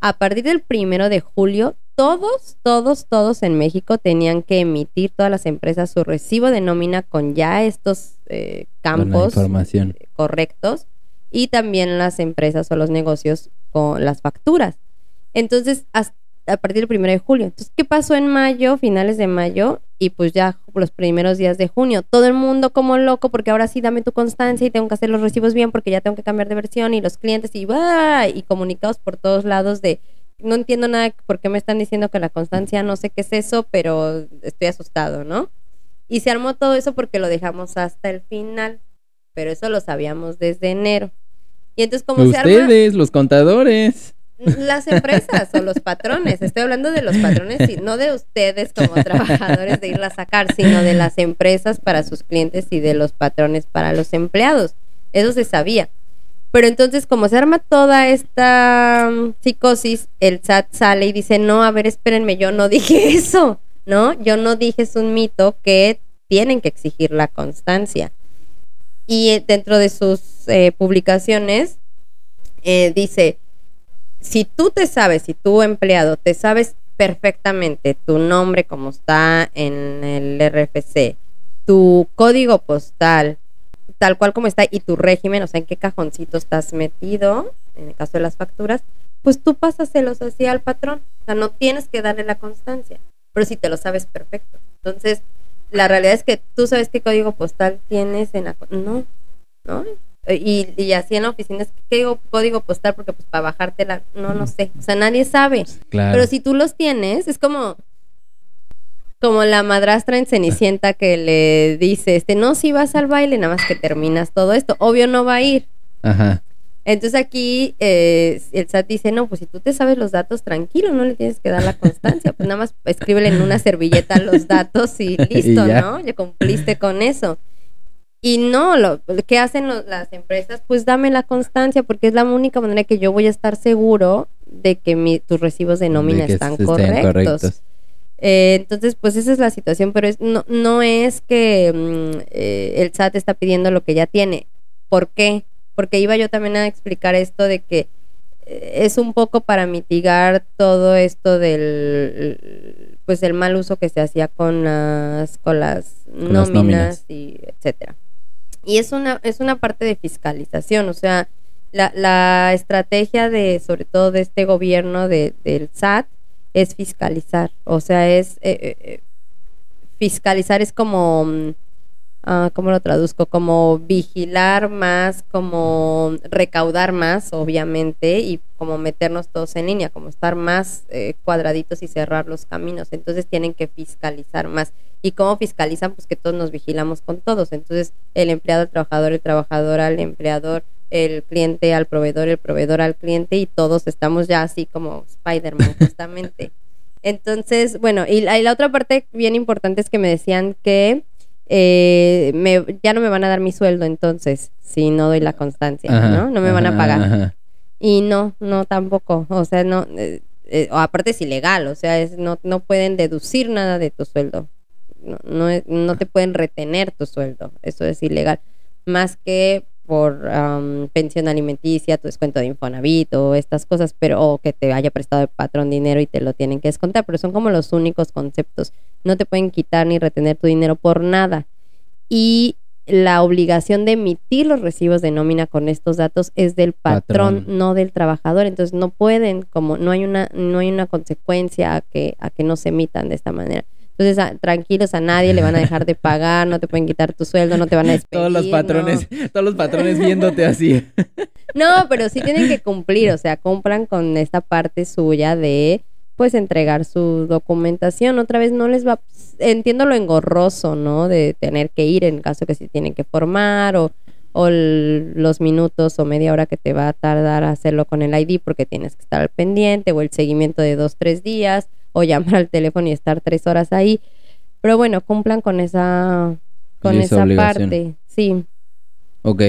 A partir del primero de julio, todos, todos, todos en México tenían que emitir todas las empresas su recibo de nómina con ya estos eh, Con la campos información. correctos y también las empresas o los negocios con las facturas. Entonces, hasta a partir del primero de julio. Entonces, ¿qué pasó en mayo, finales de mayo? Y pues ya los primeros días de junio. Todo el mundo como loco, porque ahora sí dame tu constancia y tengo que hacer los recibos bien porque ya tengo que cambiar de versión y los clientes y ¡bah! y comunicados por todos lados de no entiendo nada por qué me están diciendo que la constancia no sé qué es eso, pero estoy asustado, ¿no? Y se armó todo eso porque lo dejamos hasta el final, pero eso lo sabíamos desde enero. Y entonces como se arma Ustedes, los contadores. las empresas o los patrones, estoy hablando de los patrones y no de ustedes como trabajadores de irla a sacar, sino de las empresas para sus clientes y de los patrones para los empleados. Eso se sabía. Pero entonces, como se arma toda esta mm, psicosis, el SAT sale y dice, no, a ver, espérenme, yo no dije eso, ¿no? Yo no dije, es un mito que tienen que exigir la constancia. Y eh, dentro de sus eh, publicaciones eh, dice, si tú te sabes, si tu empleado te sabes perfectamente tu nombre como está en el RFC, tu código postal, tal cual como está, y tu régimen, o sea, en qué cajoncito estás metido, en el caso de las facturas, pues tú pásaselos así al patrón. O sea, no tienes que darle la constancia, pero si te lo sabes perfecto. Entonces, la realidad es que tú sabes qué código postal tienes en la... No, ¿no? Y, y así en la oficina es ¿qué digo código postal porque pues para bajarte la... No, no sé. O sea, nadie sabe. Claro. Pero si tú los tienes, es como como la madrastra en Cenicienta que le dice, este, no, si vas al baile, nada más que terminas todo esto. Obvio no va a ir. Ajá. Entonces aquí eh, el SAT dice, no, pues si tú te sabes los datos, tranquilo, no le tienes que dar la constancia. Pues nada más escríbele en una servilleta los datos y listo, Y ya. ¿no? Ya cumpliste con eso. Y no, lo ¿qué hacen los- las empresas? Pues dame la constancia, porque es la única manera que yo voy a estar seguro de que mi- tus recibos de nómina De están estén correctos. Eh, entonces, pues esa es la situación, pero es, no, no es que mm, eh, el SAT está pidiendo lo que ya tiene. ¿Por qué? Porque iba yo también a explicar esto de que eh, es un poco para mitigar todo esto del pues el mal uso que se hacía con las con las Con las nóminas y etcétera. Y es una es una parte de fiscalización, o sea, la, la estrategia de sobre todo de este gobierno de, del SAT es fiscalizar, o sea, es eh, eh, eh, fiscalizar es como ah, ¿cómo lo traduzco? Como vigilar más, como recaudar más, obviamente, y como meternos todos en línea, como estar más eh, cuadraditos y cerrar los caminos. Entonces tienen que fiscalizar más. ¿Y cómo fiscalizan? Pues que todos nos vigilamos con todos. Entonces el empleado al trabajador, el trabajador al empleador, el cliente al proveedor, el proveedor al cliente y todos estamos ya así como Spider-Man justamente. Entonces, bueno, y la, y la otra parte bien importante es que me decían que eh, me, ya no me van a dar mi sueldo entonces si no doy la constancia, Ajá, ¿no? No me van a pagar. ajá. Y no, no tampoco. O sea, no. eh, eh, aparte es ilegal. O sea, es, no, no pueden deducir nada de tu sueldo. No, no, es- no te pueden retener tu sueldo. Eso es ilegal. Más que por pensión alimenticia, tu descuento de Infonavit o estas cosas, pero o que te haya prestado el patrón dinero y te lo tienen que descontar. Pero son como los únicos conceptos. No te pueden quitar ni retener tu dinero por nada. Y la obligación de emitir los recibos de nómina con estos datos es del patrón, Patrón. no del trabajador. Entonces no pueden, como no hay una, no hay una consecuencia a que, a que no se emitan de esta manera. Entonces, a- tranquilos, a nadie le van a dejar de pagar, no te pueden quitar tu sueldo, no te van a despedir. Todos los no. patrones, todos los patrones viéndote así. No, pero sí tienen que cumplir, o sea, compran con esta parte suya de pues entregar su documentación. Otra vez no les va, entiendo lo engorroso, ¿no? De tener que ir en caso que se tienen que formar o, o los minutos o media hora que te va a tardar hacerlo con el ID porque tienes que estar al pendiente o el seguimiento de dos, tres días o llamar al teléfono y estar tres horas ahí. Pero bueno, cumplan con esa, con Sí, esa parte. Sí. Ok.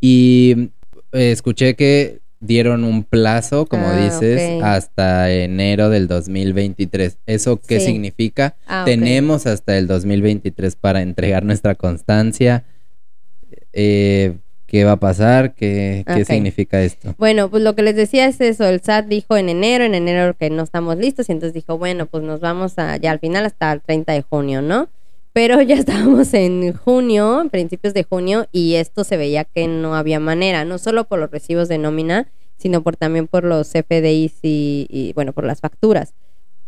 Y eh, escuché que dieron un plazo, como Ah, dices, hasta enero del 2023. ¿Eso qué Sí. significa? Ah. Tenemos hasta el 2023 para entregar nuestra constancia. Eh, ¿Qué va a pasar? ¿Qué, qué significa esto? Bueno, pues lo que les decía es eso, el SAT dijo en enero, en enero que no estamos listos y entonces dijo, bueno, pues nos vamos a, ya al final hasta el 30 de junio, ¿no? Pero ya estábamos en junio, principios de junio, y esto se veía que no había manera, no solo por los recibos de nómina, sino por también por los CFDIs y, y, bueno, por las facturas.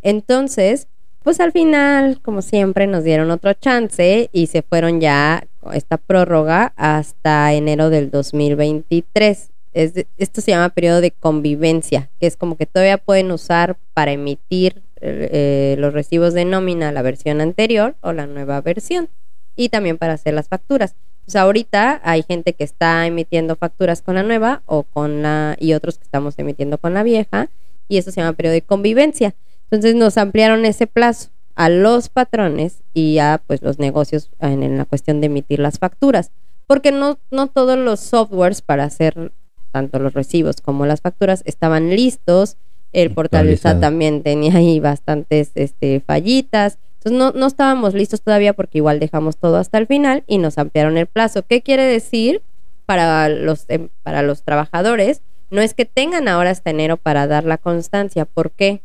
Entonces, pues al final, como siempre, nos dieron otro chance y se fueron ya esta prórroga hasta enero del 2023. Esto se llama periodo de convivencia, que es como que todavía pueden usar para emitir eh, los recibos de nómina la versión anterior o la nueva versión y también para hacer las facturas. Pues ahorita hay gente que está emitiendo facturas con la nueva o con la y otros que estamos emitiendo con la vieja y eso se llama periodo de convivencia. Entonces nos ampliaron ese plazo a los patrones y a pues los negocios en, en la cuestión de emitir las facturas, porque no no todos los softwares para hacer tanto los recibos como las facturas estaban listos. El portal del SAT Actualizado. también tenía ahí bastantes este, fallitas. Entonces no, no estábamos listos todavía porque igual dejamos todo hasta el final y nos ampliaron el plazo. ¿Qué quiere decir para los, em, para los trabajadores? No es que tengan ahora hasta enero para dar la constancia. ¿Por qué?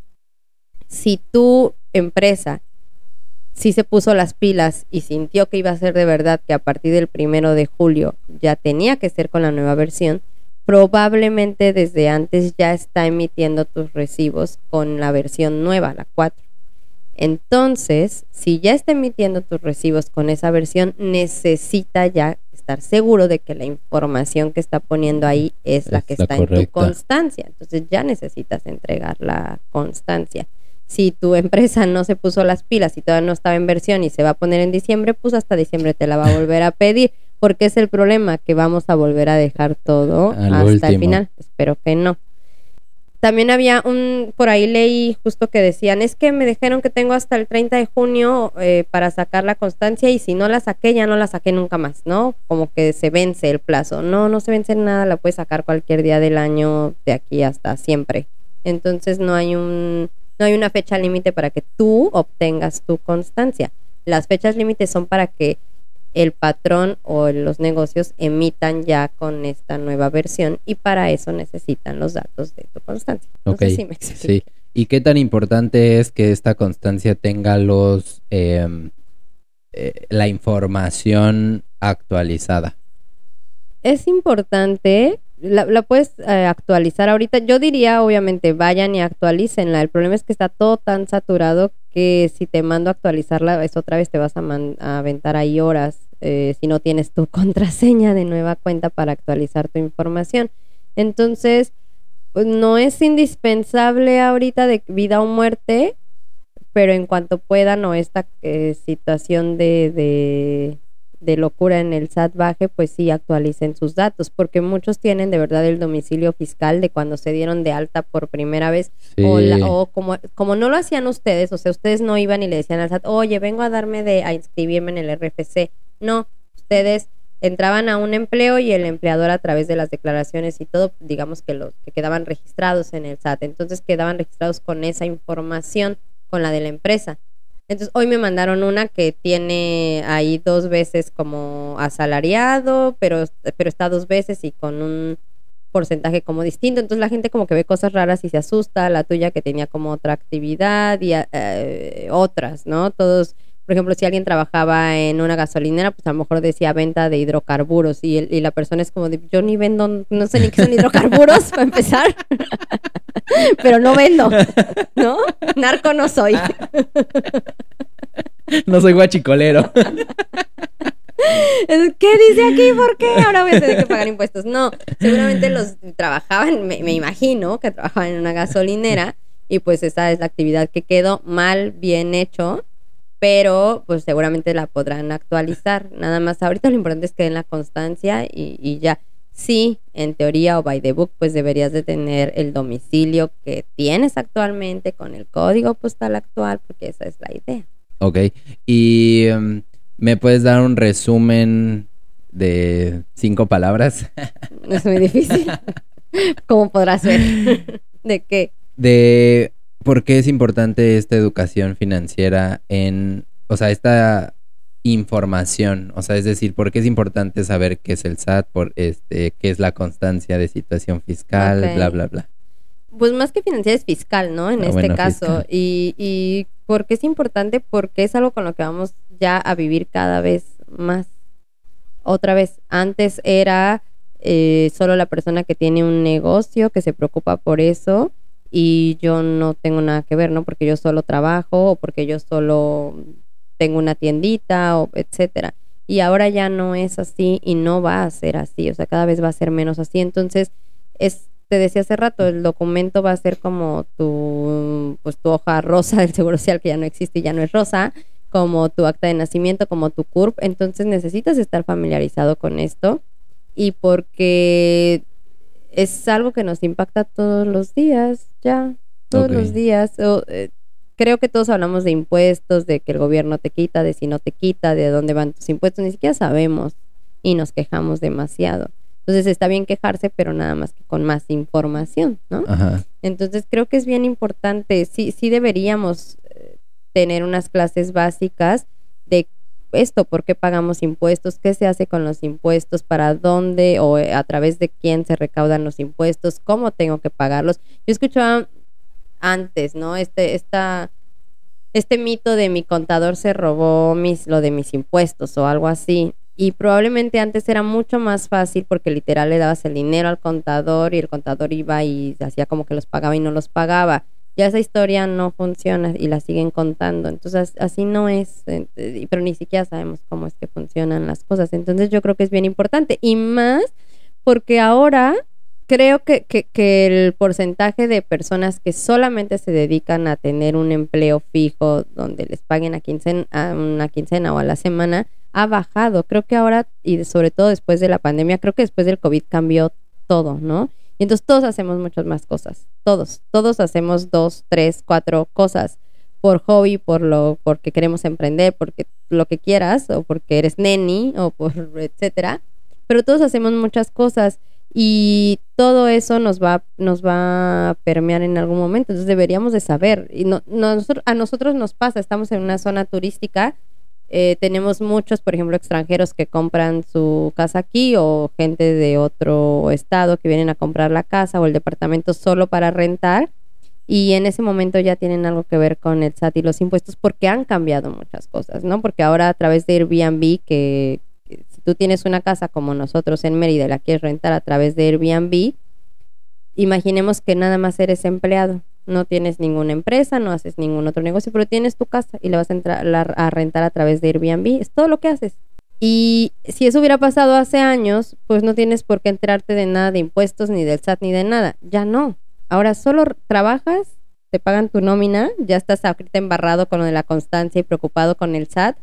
Si tu empresa sí se puso las pilas y sintió que iba a ser de verdad que a partir del primero de julio ya tenía que ser con la nueva versión, probablemente desde antes ya está emitiendo tus recibos con la versión nueva, la 4. Entonces, si ya está emitiendo tus recibos con esa versión, necesita ya estar seguro de que la información que está poniendo ahí es la que la está en tu constancia. Entonces ya necesitas entregar la constancia. Si tu empresa no se puso las pilas y todavía no estaba en versión y se va a poner en diciembre, pues hasta diciembre te la va a volver a pedir. Porque es el problema que vamos a volver a dejar todo Al hasta el final. Espero que no. También había un, por ahí leí justo que decían, es que me dijeron que tengo hasta el 30 de junio eh, para sacar la constancia y si no la saqué, ya no la saqué nunca más, ¿no? Como que se vence el plazo. No, no se vence nada, la puedes sacar cualquier día del año de aquí hasta siempre. Entonces no hay un, no hay una fecha límite para que tú obtengas tu constancia. Las fechas límites son para que el patrón o los negocios emitan ya con esta nueva versión y para eso necesitan los datos de tu constancia. No Ok, sé si me explico. Sí. ¿Y qué tan importante es que esta constancia tenga los em, eh, la información actualizada? Es importante, la, la puedes eh, actualizar ahorita. Yo diría, obviamente, vayan y actualícenla. El problema es que está todo tan saturado que si te mando a actualizarla, es otra vez te vas a, man- a aventar ahí horas eh, si no tienes tu contraseña de nueva cuenta para actualizar tu información. Entonces, pues no es indispensable ahorita de vida o muerte, pero en cuanto puedan o esta eh, situación de, de, de locura en el SAT baje, pues sí actualicen sus datos, porque muchos tienen de verdad el domicilio fiscal de cuando se dieron de alta por primera vez Sí. o, la- o como, como no lo hacían ustedes, o sea, ustedes no iban y le decían al SAT, oye, vengo a darme de, a inscribirme en el RFC. No, ustedes entraban a un empleo y el empleador a través de las declaraciones y todo, digamos que los que quedaban registrados en el SAT, entonces quedaban registrados con esa información, con la de la empresa. Entonces hoy me mandaron una que tiene ahí dos veces como asalariado, pero, pero está dos veces y con un porcentaje como distinto. Entonces la gente como que ve cosas raras y se asusta. La tuya que tenía como otra actividad y eh, otras, ¿no? Todos, por ejemplo, si alguien trabajaba en una gasolinera, pues a lo mejor decía venta de hidrocarburos y, el- y la persona es como de, yo ni vendo, no sé ni qué son hidrocarburos para empezar, pero no vendo, ¿no? Narco no soy. No soy guachicolero. ¿Qué dice aquí? ¿Por qué? Ahora voy a tener que pagar impuestos. No, seguramente los trabajaban, me, me imagino que trabajaban en una gasolinera y pues esa es la actividad que quedó mal, bien hecho, pero pues seguramente la podrán actualizar. Nada más ahorita lo importante es que den la constancia y, y ya. Sí, en teoría o by the book, pues deberías de tener el domicilio que tienes actualmente con el código postal actual, porque esa es la idea. Ok. Y em, me puedes dar un resumen de cinco palabras No es muy difícil. ¿Cómo podrás ver? ¿De qué? de por qué es importante esta educación financiera en, o sea, esta información, o sea, es decir, por qué es importante saber qué es el SAT, por este, qué es la constancia de situación fiscal, bla, bla, bla. Pues más que financiera es fiscal, ¿no? En Ah, este bueno, caso. Y, y ¿por qué es importante? Porque es algo con lo que vamos ya a vivir cada vez más. Otra vez, antes era eh, solo la persona que tiene un negocio que se preocupa por eso y yo no tengo nada que ver, ¿no? Porque yo solo trabajo o porque yo solo tengo una tiendita o etcétera. Y ahora ya no es así y no va a ser así, o sea, cada vez va a ser menos así. Entonces, es te decía hace rato, el documento va a ser como tu pues tu hoja rosa del Seguro Social que ya no existe y ya no es rosa, como tu acta de nacimiento, como tu CURP, entonces necesitas estar familiarizado con esto y porque es algo que nos impacta todos los días, ya, todos los días. O, eh, creo que todos hablamos de impuestos, de que el gobierno te quita, de si no te quita, de dónde van tus impuestos, ni siquiera sabemos y nos quejamos demasiado. Entonces está bien quejarse, pero nada más que con más información, ¿no? Ajá. Entonces creo que es bien importante, sí, sí deberíamos eh, tener unas clases básicas de esto, por qué pagamos impuestos, qué se hace con los impuestos, para dónde o eh, a través de quién se recaudan los impuestos, cómo tengo que pagarlos. Yo escuchaba antes, ¿no? Este, esta, este mito de mi contador se robó mis, lo de mis impuestos o algo así. Y probablemente antes era mucho más fácil porque literal le dabas el dinero al contador y el contador iba y hacía como que los pagaba y no los pagaba. Ya esa historia no funciona y la siguen contando. Entonces así no es, eh, eh, pero ni siquiera sabemos cómo es que funcionan las cosas. Entonces yo creo que es bien importante. Y más porque ahora creo que, que, que el porcentaje de personas que solamente se dedican a tener un empleo fijo donde les paguen a, quincena, a una quincena o a la semana ha bajado. Creo que ahora, y sobre todo después de la pandemia, creo que después del COVID cambió todo, ¿no? Y entonces todos hacemos muchas más cosas. Todos, todos hacemos dos, tres, cuatro cosas por hobby, por lo, porque queremos emprender, porque lo que quieras, o porque eres neni, o por etcétera. Pero todos hacemos muchas cosas y todo eso nos va, nos va a permear en algún momento. Entonces deberíamos de saber. Y no, no- a nosotros nos pasa, estamos en una zona turística eh, tenemos muchos, por ejemplo, extranjeros que compran su casa aquí o gente de otro estado que vienen a comprar la casa o el departamento solo para rentar y en ese momento ya tienen algo que ver con el SAT y los impuestos porque han cambiado muchas cosas, ¿no? Porque ahora a través de Airbnb, que, que si tú tienes una casa como nosotros en Mérida y la quieres rentar a través de Airbnb, imaginemos que nada más eres empleado, no tienes ninguna empresa, no haces ningún otro negocio, pero tienes tu casa y la vas a, entrar, a rentar a través de Airbnb, es todo lo que haces. Y si eso hubiera pasado hace años, pues no tienes por qué enterarte de nada de impuestos, ni del SAT, ni de nada. Ya no. Ahora solo trabajas, te pagan tu nómina, ya estás ahorita embarrado con lo de la constancia y preocupado con el SAT,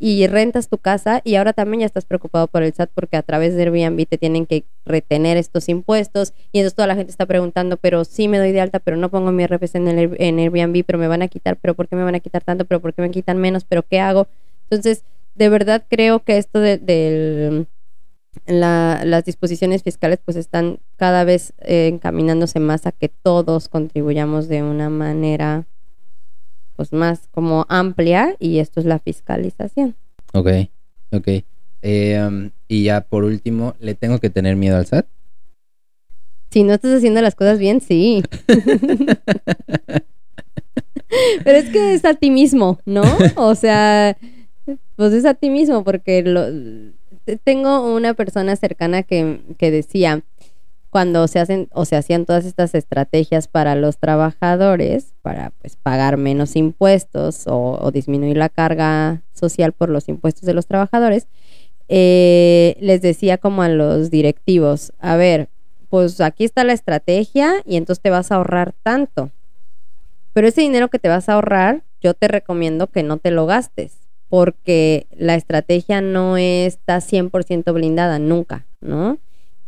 y rentas tu casa y ahora también ya estás preocupado por el SAT porque a través de Airbnb te tienen que retener estos impuestos y entonces toda la gente está preguntando, pero sí me doy de alta, pero no pongo mi RFC en, el, en Airbnb, pero me van a quitar, pero ¿por qué me van a quitar tanto? ¿Pero por qué me quitan menos? ¿Pero qué hago? Entonces de verdad creo que esto de, la- las disposiciones fiscales pues están cada vez eh, encaminándose más a que todos contribuyamos de una manera pues más como amplia y esto es la fiscalización. Ok, ok. Eh, um, y ya por último, ¿le tengo que tener miedo al SAT? Si no estás haciendo las cosas bien, sí. Pero es que es a ti mismo, ¿no? O sea, pues es a ti mismo, porque lo, tengo una persona cercana que, que decía, cuando se hacen o se hacían todas estas estrategias para los trabajadores, para pues pagar menos impuestos o, o disminuir la carga social por los impuestos de los trabajadores, eh, les decía como a los directivos, a ver, pues aquí está la estrategia y entonces te vas a ahorrar tanto. Pero ese dinero que te vas a ahorrar, yo te recomiendo que no te lo gastes, porque la estrategia no está 100% blindada, nunca, ¿no?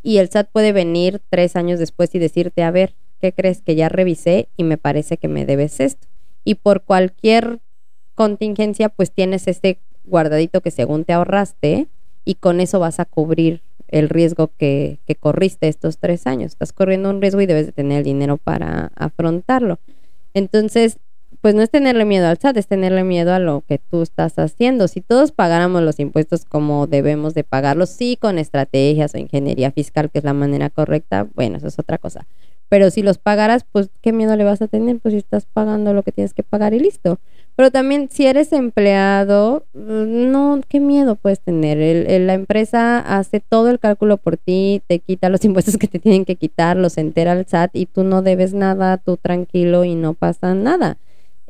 Y el SAT puede venir tres años después y decirte, a ver, ¿qué crees que ya revisé y me parece que me debes esto? Y por cualquier contingencia, pues tienes este guardadito que según te ahorraste y con eso vas a cubrir el riesgo que, que corriste estos tres años. Estás corriendo un riesgo y debes de tener el dinero para afrontarlo. Entonces, pues no es tenerle miedo al SAT, es tenerle miedo a lo que tú estás haciendo. Si todos pagáramos los impuestos como debemos de pagarlos, sí con estrategias o ingeniería fiscal, que es la manera correcta, bueno, eso es otra cosa. Pero si los pagaras, pues qué miedo le vas a tener, pues si estás pagando lo que tienes que pagar y listo. Pero también si eres empleado, mm, no, qué miedo puedes tener. El- el- la empresa hace todo el cálculo por ti, te quita los impuestos que te tienen que quitar, los entera al SAT y tú no debes nada, tú tranquilo y no pasa nada.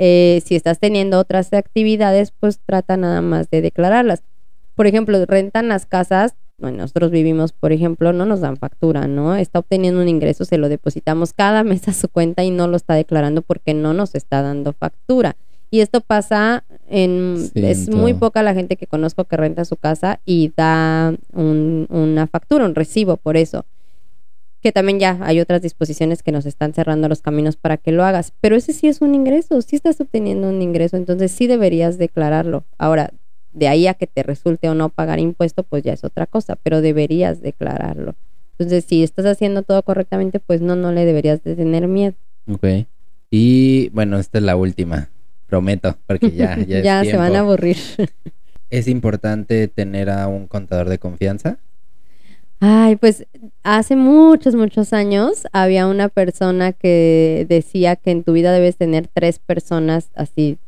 Eh, si estás teniendo otras actividades, pues trata nada más de declararlas. Por ejemplo, rentan las casas, bueno, nosotros vivimos, por ejemplo, no nos dan factura, ¿no? Está obteniendo un ingreso, se lo depositamos cada mes a su cuenta y no lo está declarando porque no nos está dando factura. Y esto pasa en... Es muy poca la gente que conozco que renta su casa y da un- una factura, un recibo por eso que también ya hay otras disposiciones que nos están cerrando los caminos para que lo hagas, pero ese sí es un ingreso, sí estás obteniendo un ingreso, entonces sí deberías declararlo. Ahora, de ahí a que te resulte o no pagar impuesto, pues ya es otra cosa, pero deberías declararlo. Entonces, si estás haciendo todo correctamente, pues no, no le deberías de tener miedo. Ok. Y bueno, esta es la última. Prometo, porque ya, ya, Ya, es se van a aburrir. ¿Es importante tener a un contador de confianza? Ay, pues hace muchos, muchos años había una persona que decía que en tu vida debes tener tres personas así,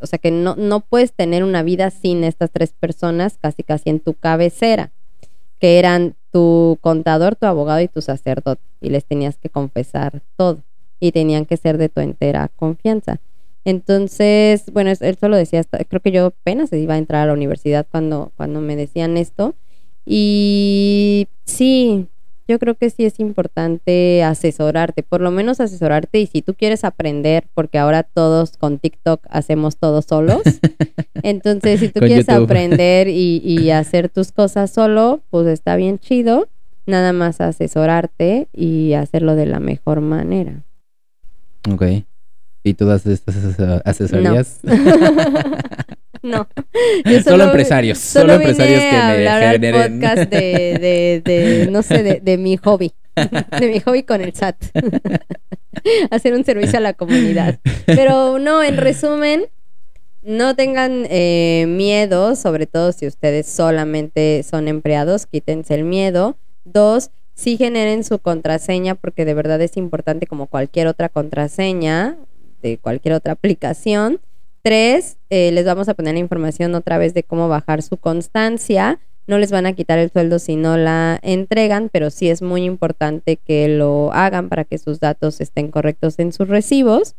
o sea que no, no puedes tener una vida sin estas tres personas casi casi en tu cabecera, que eran tu contador, tu abogado y tu sacerdote, y les tenías que confesar todo, y tenían que ser de tu entera confianza. Entonces, bueno, él solo decía, hasta- creo que yo apenas iba a entrar a la universidad cuando, cuando me decían esto. Y sí, yo creo que sí es importante asesorarte, por lo menos asesorarte y si tú quieres aprender, porque ahora todos con TikTok hacemos todo solos, entonces si tú quieres YouTube. aprender y, y hacer tus cosas solo, pues está bien chido, nada más asesorarte y hacerlo de la mejor manera. Ok. ¿Y tú das estas ase- asesorías? No, yo Solo empresarios, solo empresarios que me generen. podcast de, de, de, no sé, de, de mi hobby, de mi hobby con el SAT, hacer un servicio a la comunidad. Pero no, en resumen, no tengan eh, miedo, sobre todo si ustedes solamente son empleados, quítense el miedo. Dos, sí generen su contraseña porque de verdad es importante como cualquier otra contraseña de cualquier otra aplicación. Tres, eh, les vamos a poner la información otra vez de cómo bajar su constancia. No les van a quitar el sueldo si no la entregan, pero sí es muy importante que lo hagan para que sus datos estén correctos en sus recibos.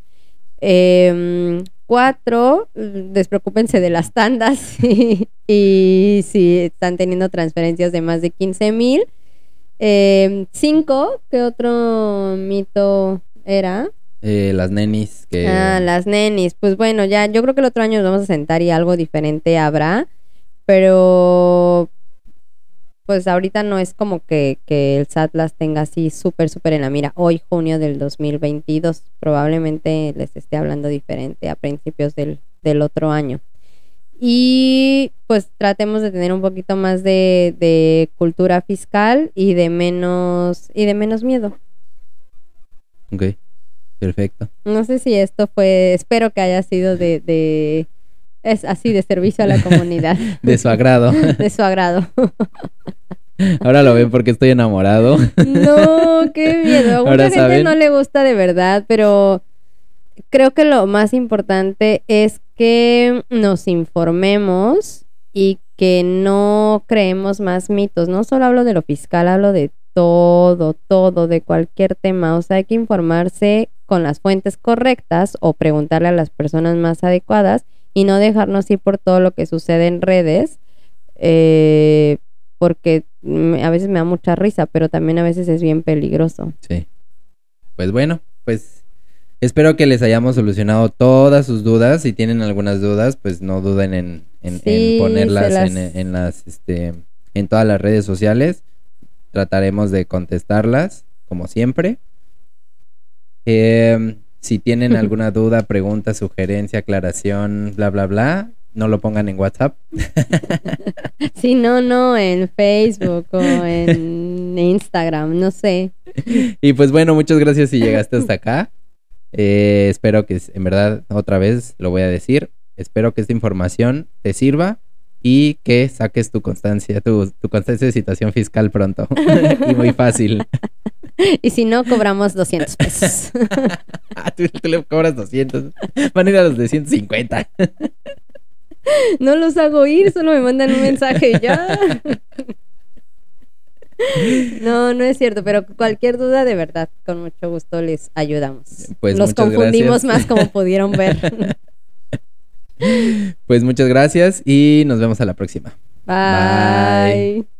Eh, cuatro, despreocúpense de las tandas y, si están teniendo transferencias de más de 15 mil. Eh, cinco, ¿qué otro mito era? Eh, las nenis que... Ah, las nenis. Pues bueno, ya yo creo que el otro año nos vamos a sentar y algo diferente habrá, pero pues ahorita no es como que, que el SAT las tenga así súper, súper en la mira. Hoy, junio del 2022, probablemente les esté hablando diferente a principios del, del otro año. Y pues tratemos de tener un poquito más de, de cultura fiscal y de menos y de menos miedo. Ok, perfecto. No sé si esto fue, espero que haya sido de, de es así de servicio a la comunidad, De su agrado. de su agrado. Ahora lo ven porque estoy enamorado. No, qué miedo. A mucha Ahora gente saben. no le gusta de verdad, pero creo que lo más importante es que nos informemos y que no creemos más mitos. No solo hablo de lo fiscal, hablo de todo, todo, de cualquier tema. O sea, hay que informarse con las fuentes correctas o preguntarle a las personas más adecuadas y no dejarnos ir por todo lo que sucede en redes. eh, porque a veces me da mucha risa, pero también a veces es bien peligroso. Sí. Pues bueno, pues espero que les hayamos solucionado todas sus dudas. Si tienen algunas dudas, pues no duden en, en- ponerlas las- en, en las, este, en todas las redes sociales. Trataremos de contestarlas, como siempre. Em, si tienen alguna duda, pregunta, sugerencia, aclaración, bla, bla, bla, no lo pongan en WhatsApp. Sí, no, no, en Facebook o en Instagram, no sé. Y pues bueno, muchas gracias si llegaste hasta acá. Eh, espero que en verdad, otra vez lo voy a decir, espero que esta información te sirva y que saques tu constancia, tu, tu constancia de situación fiscal pronto. y muy fácil. Y si no, cobramos 200 pesos. Ah, tú, tú le cobras 200. Van a ir a los de 150. No los hago ir, solo me mandan un mensaje y ya. No, no es cierto, pero cualquier duda de verdad, con mucho gusto les ayudamos. Pues Los confundimos gracias. más como pudieron ver. Pues muchas gracias y nos vemos a la próxima. Bye.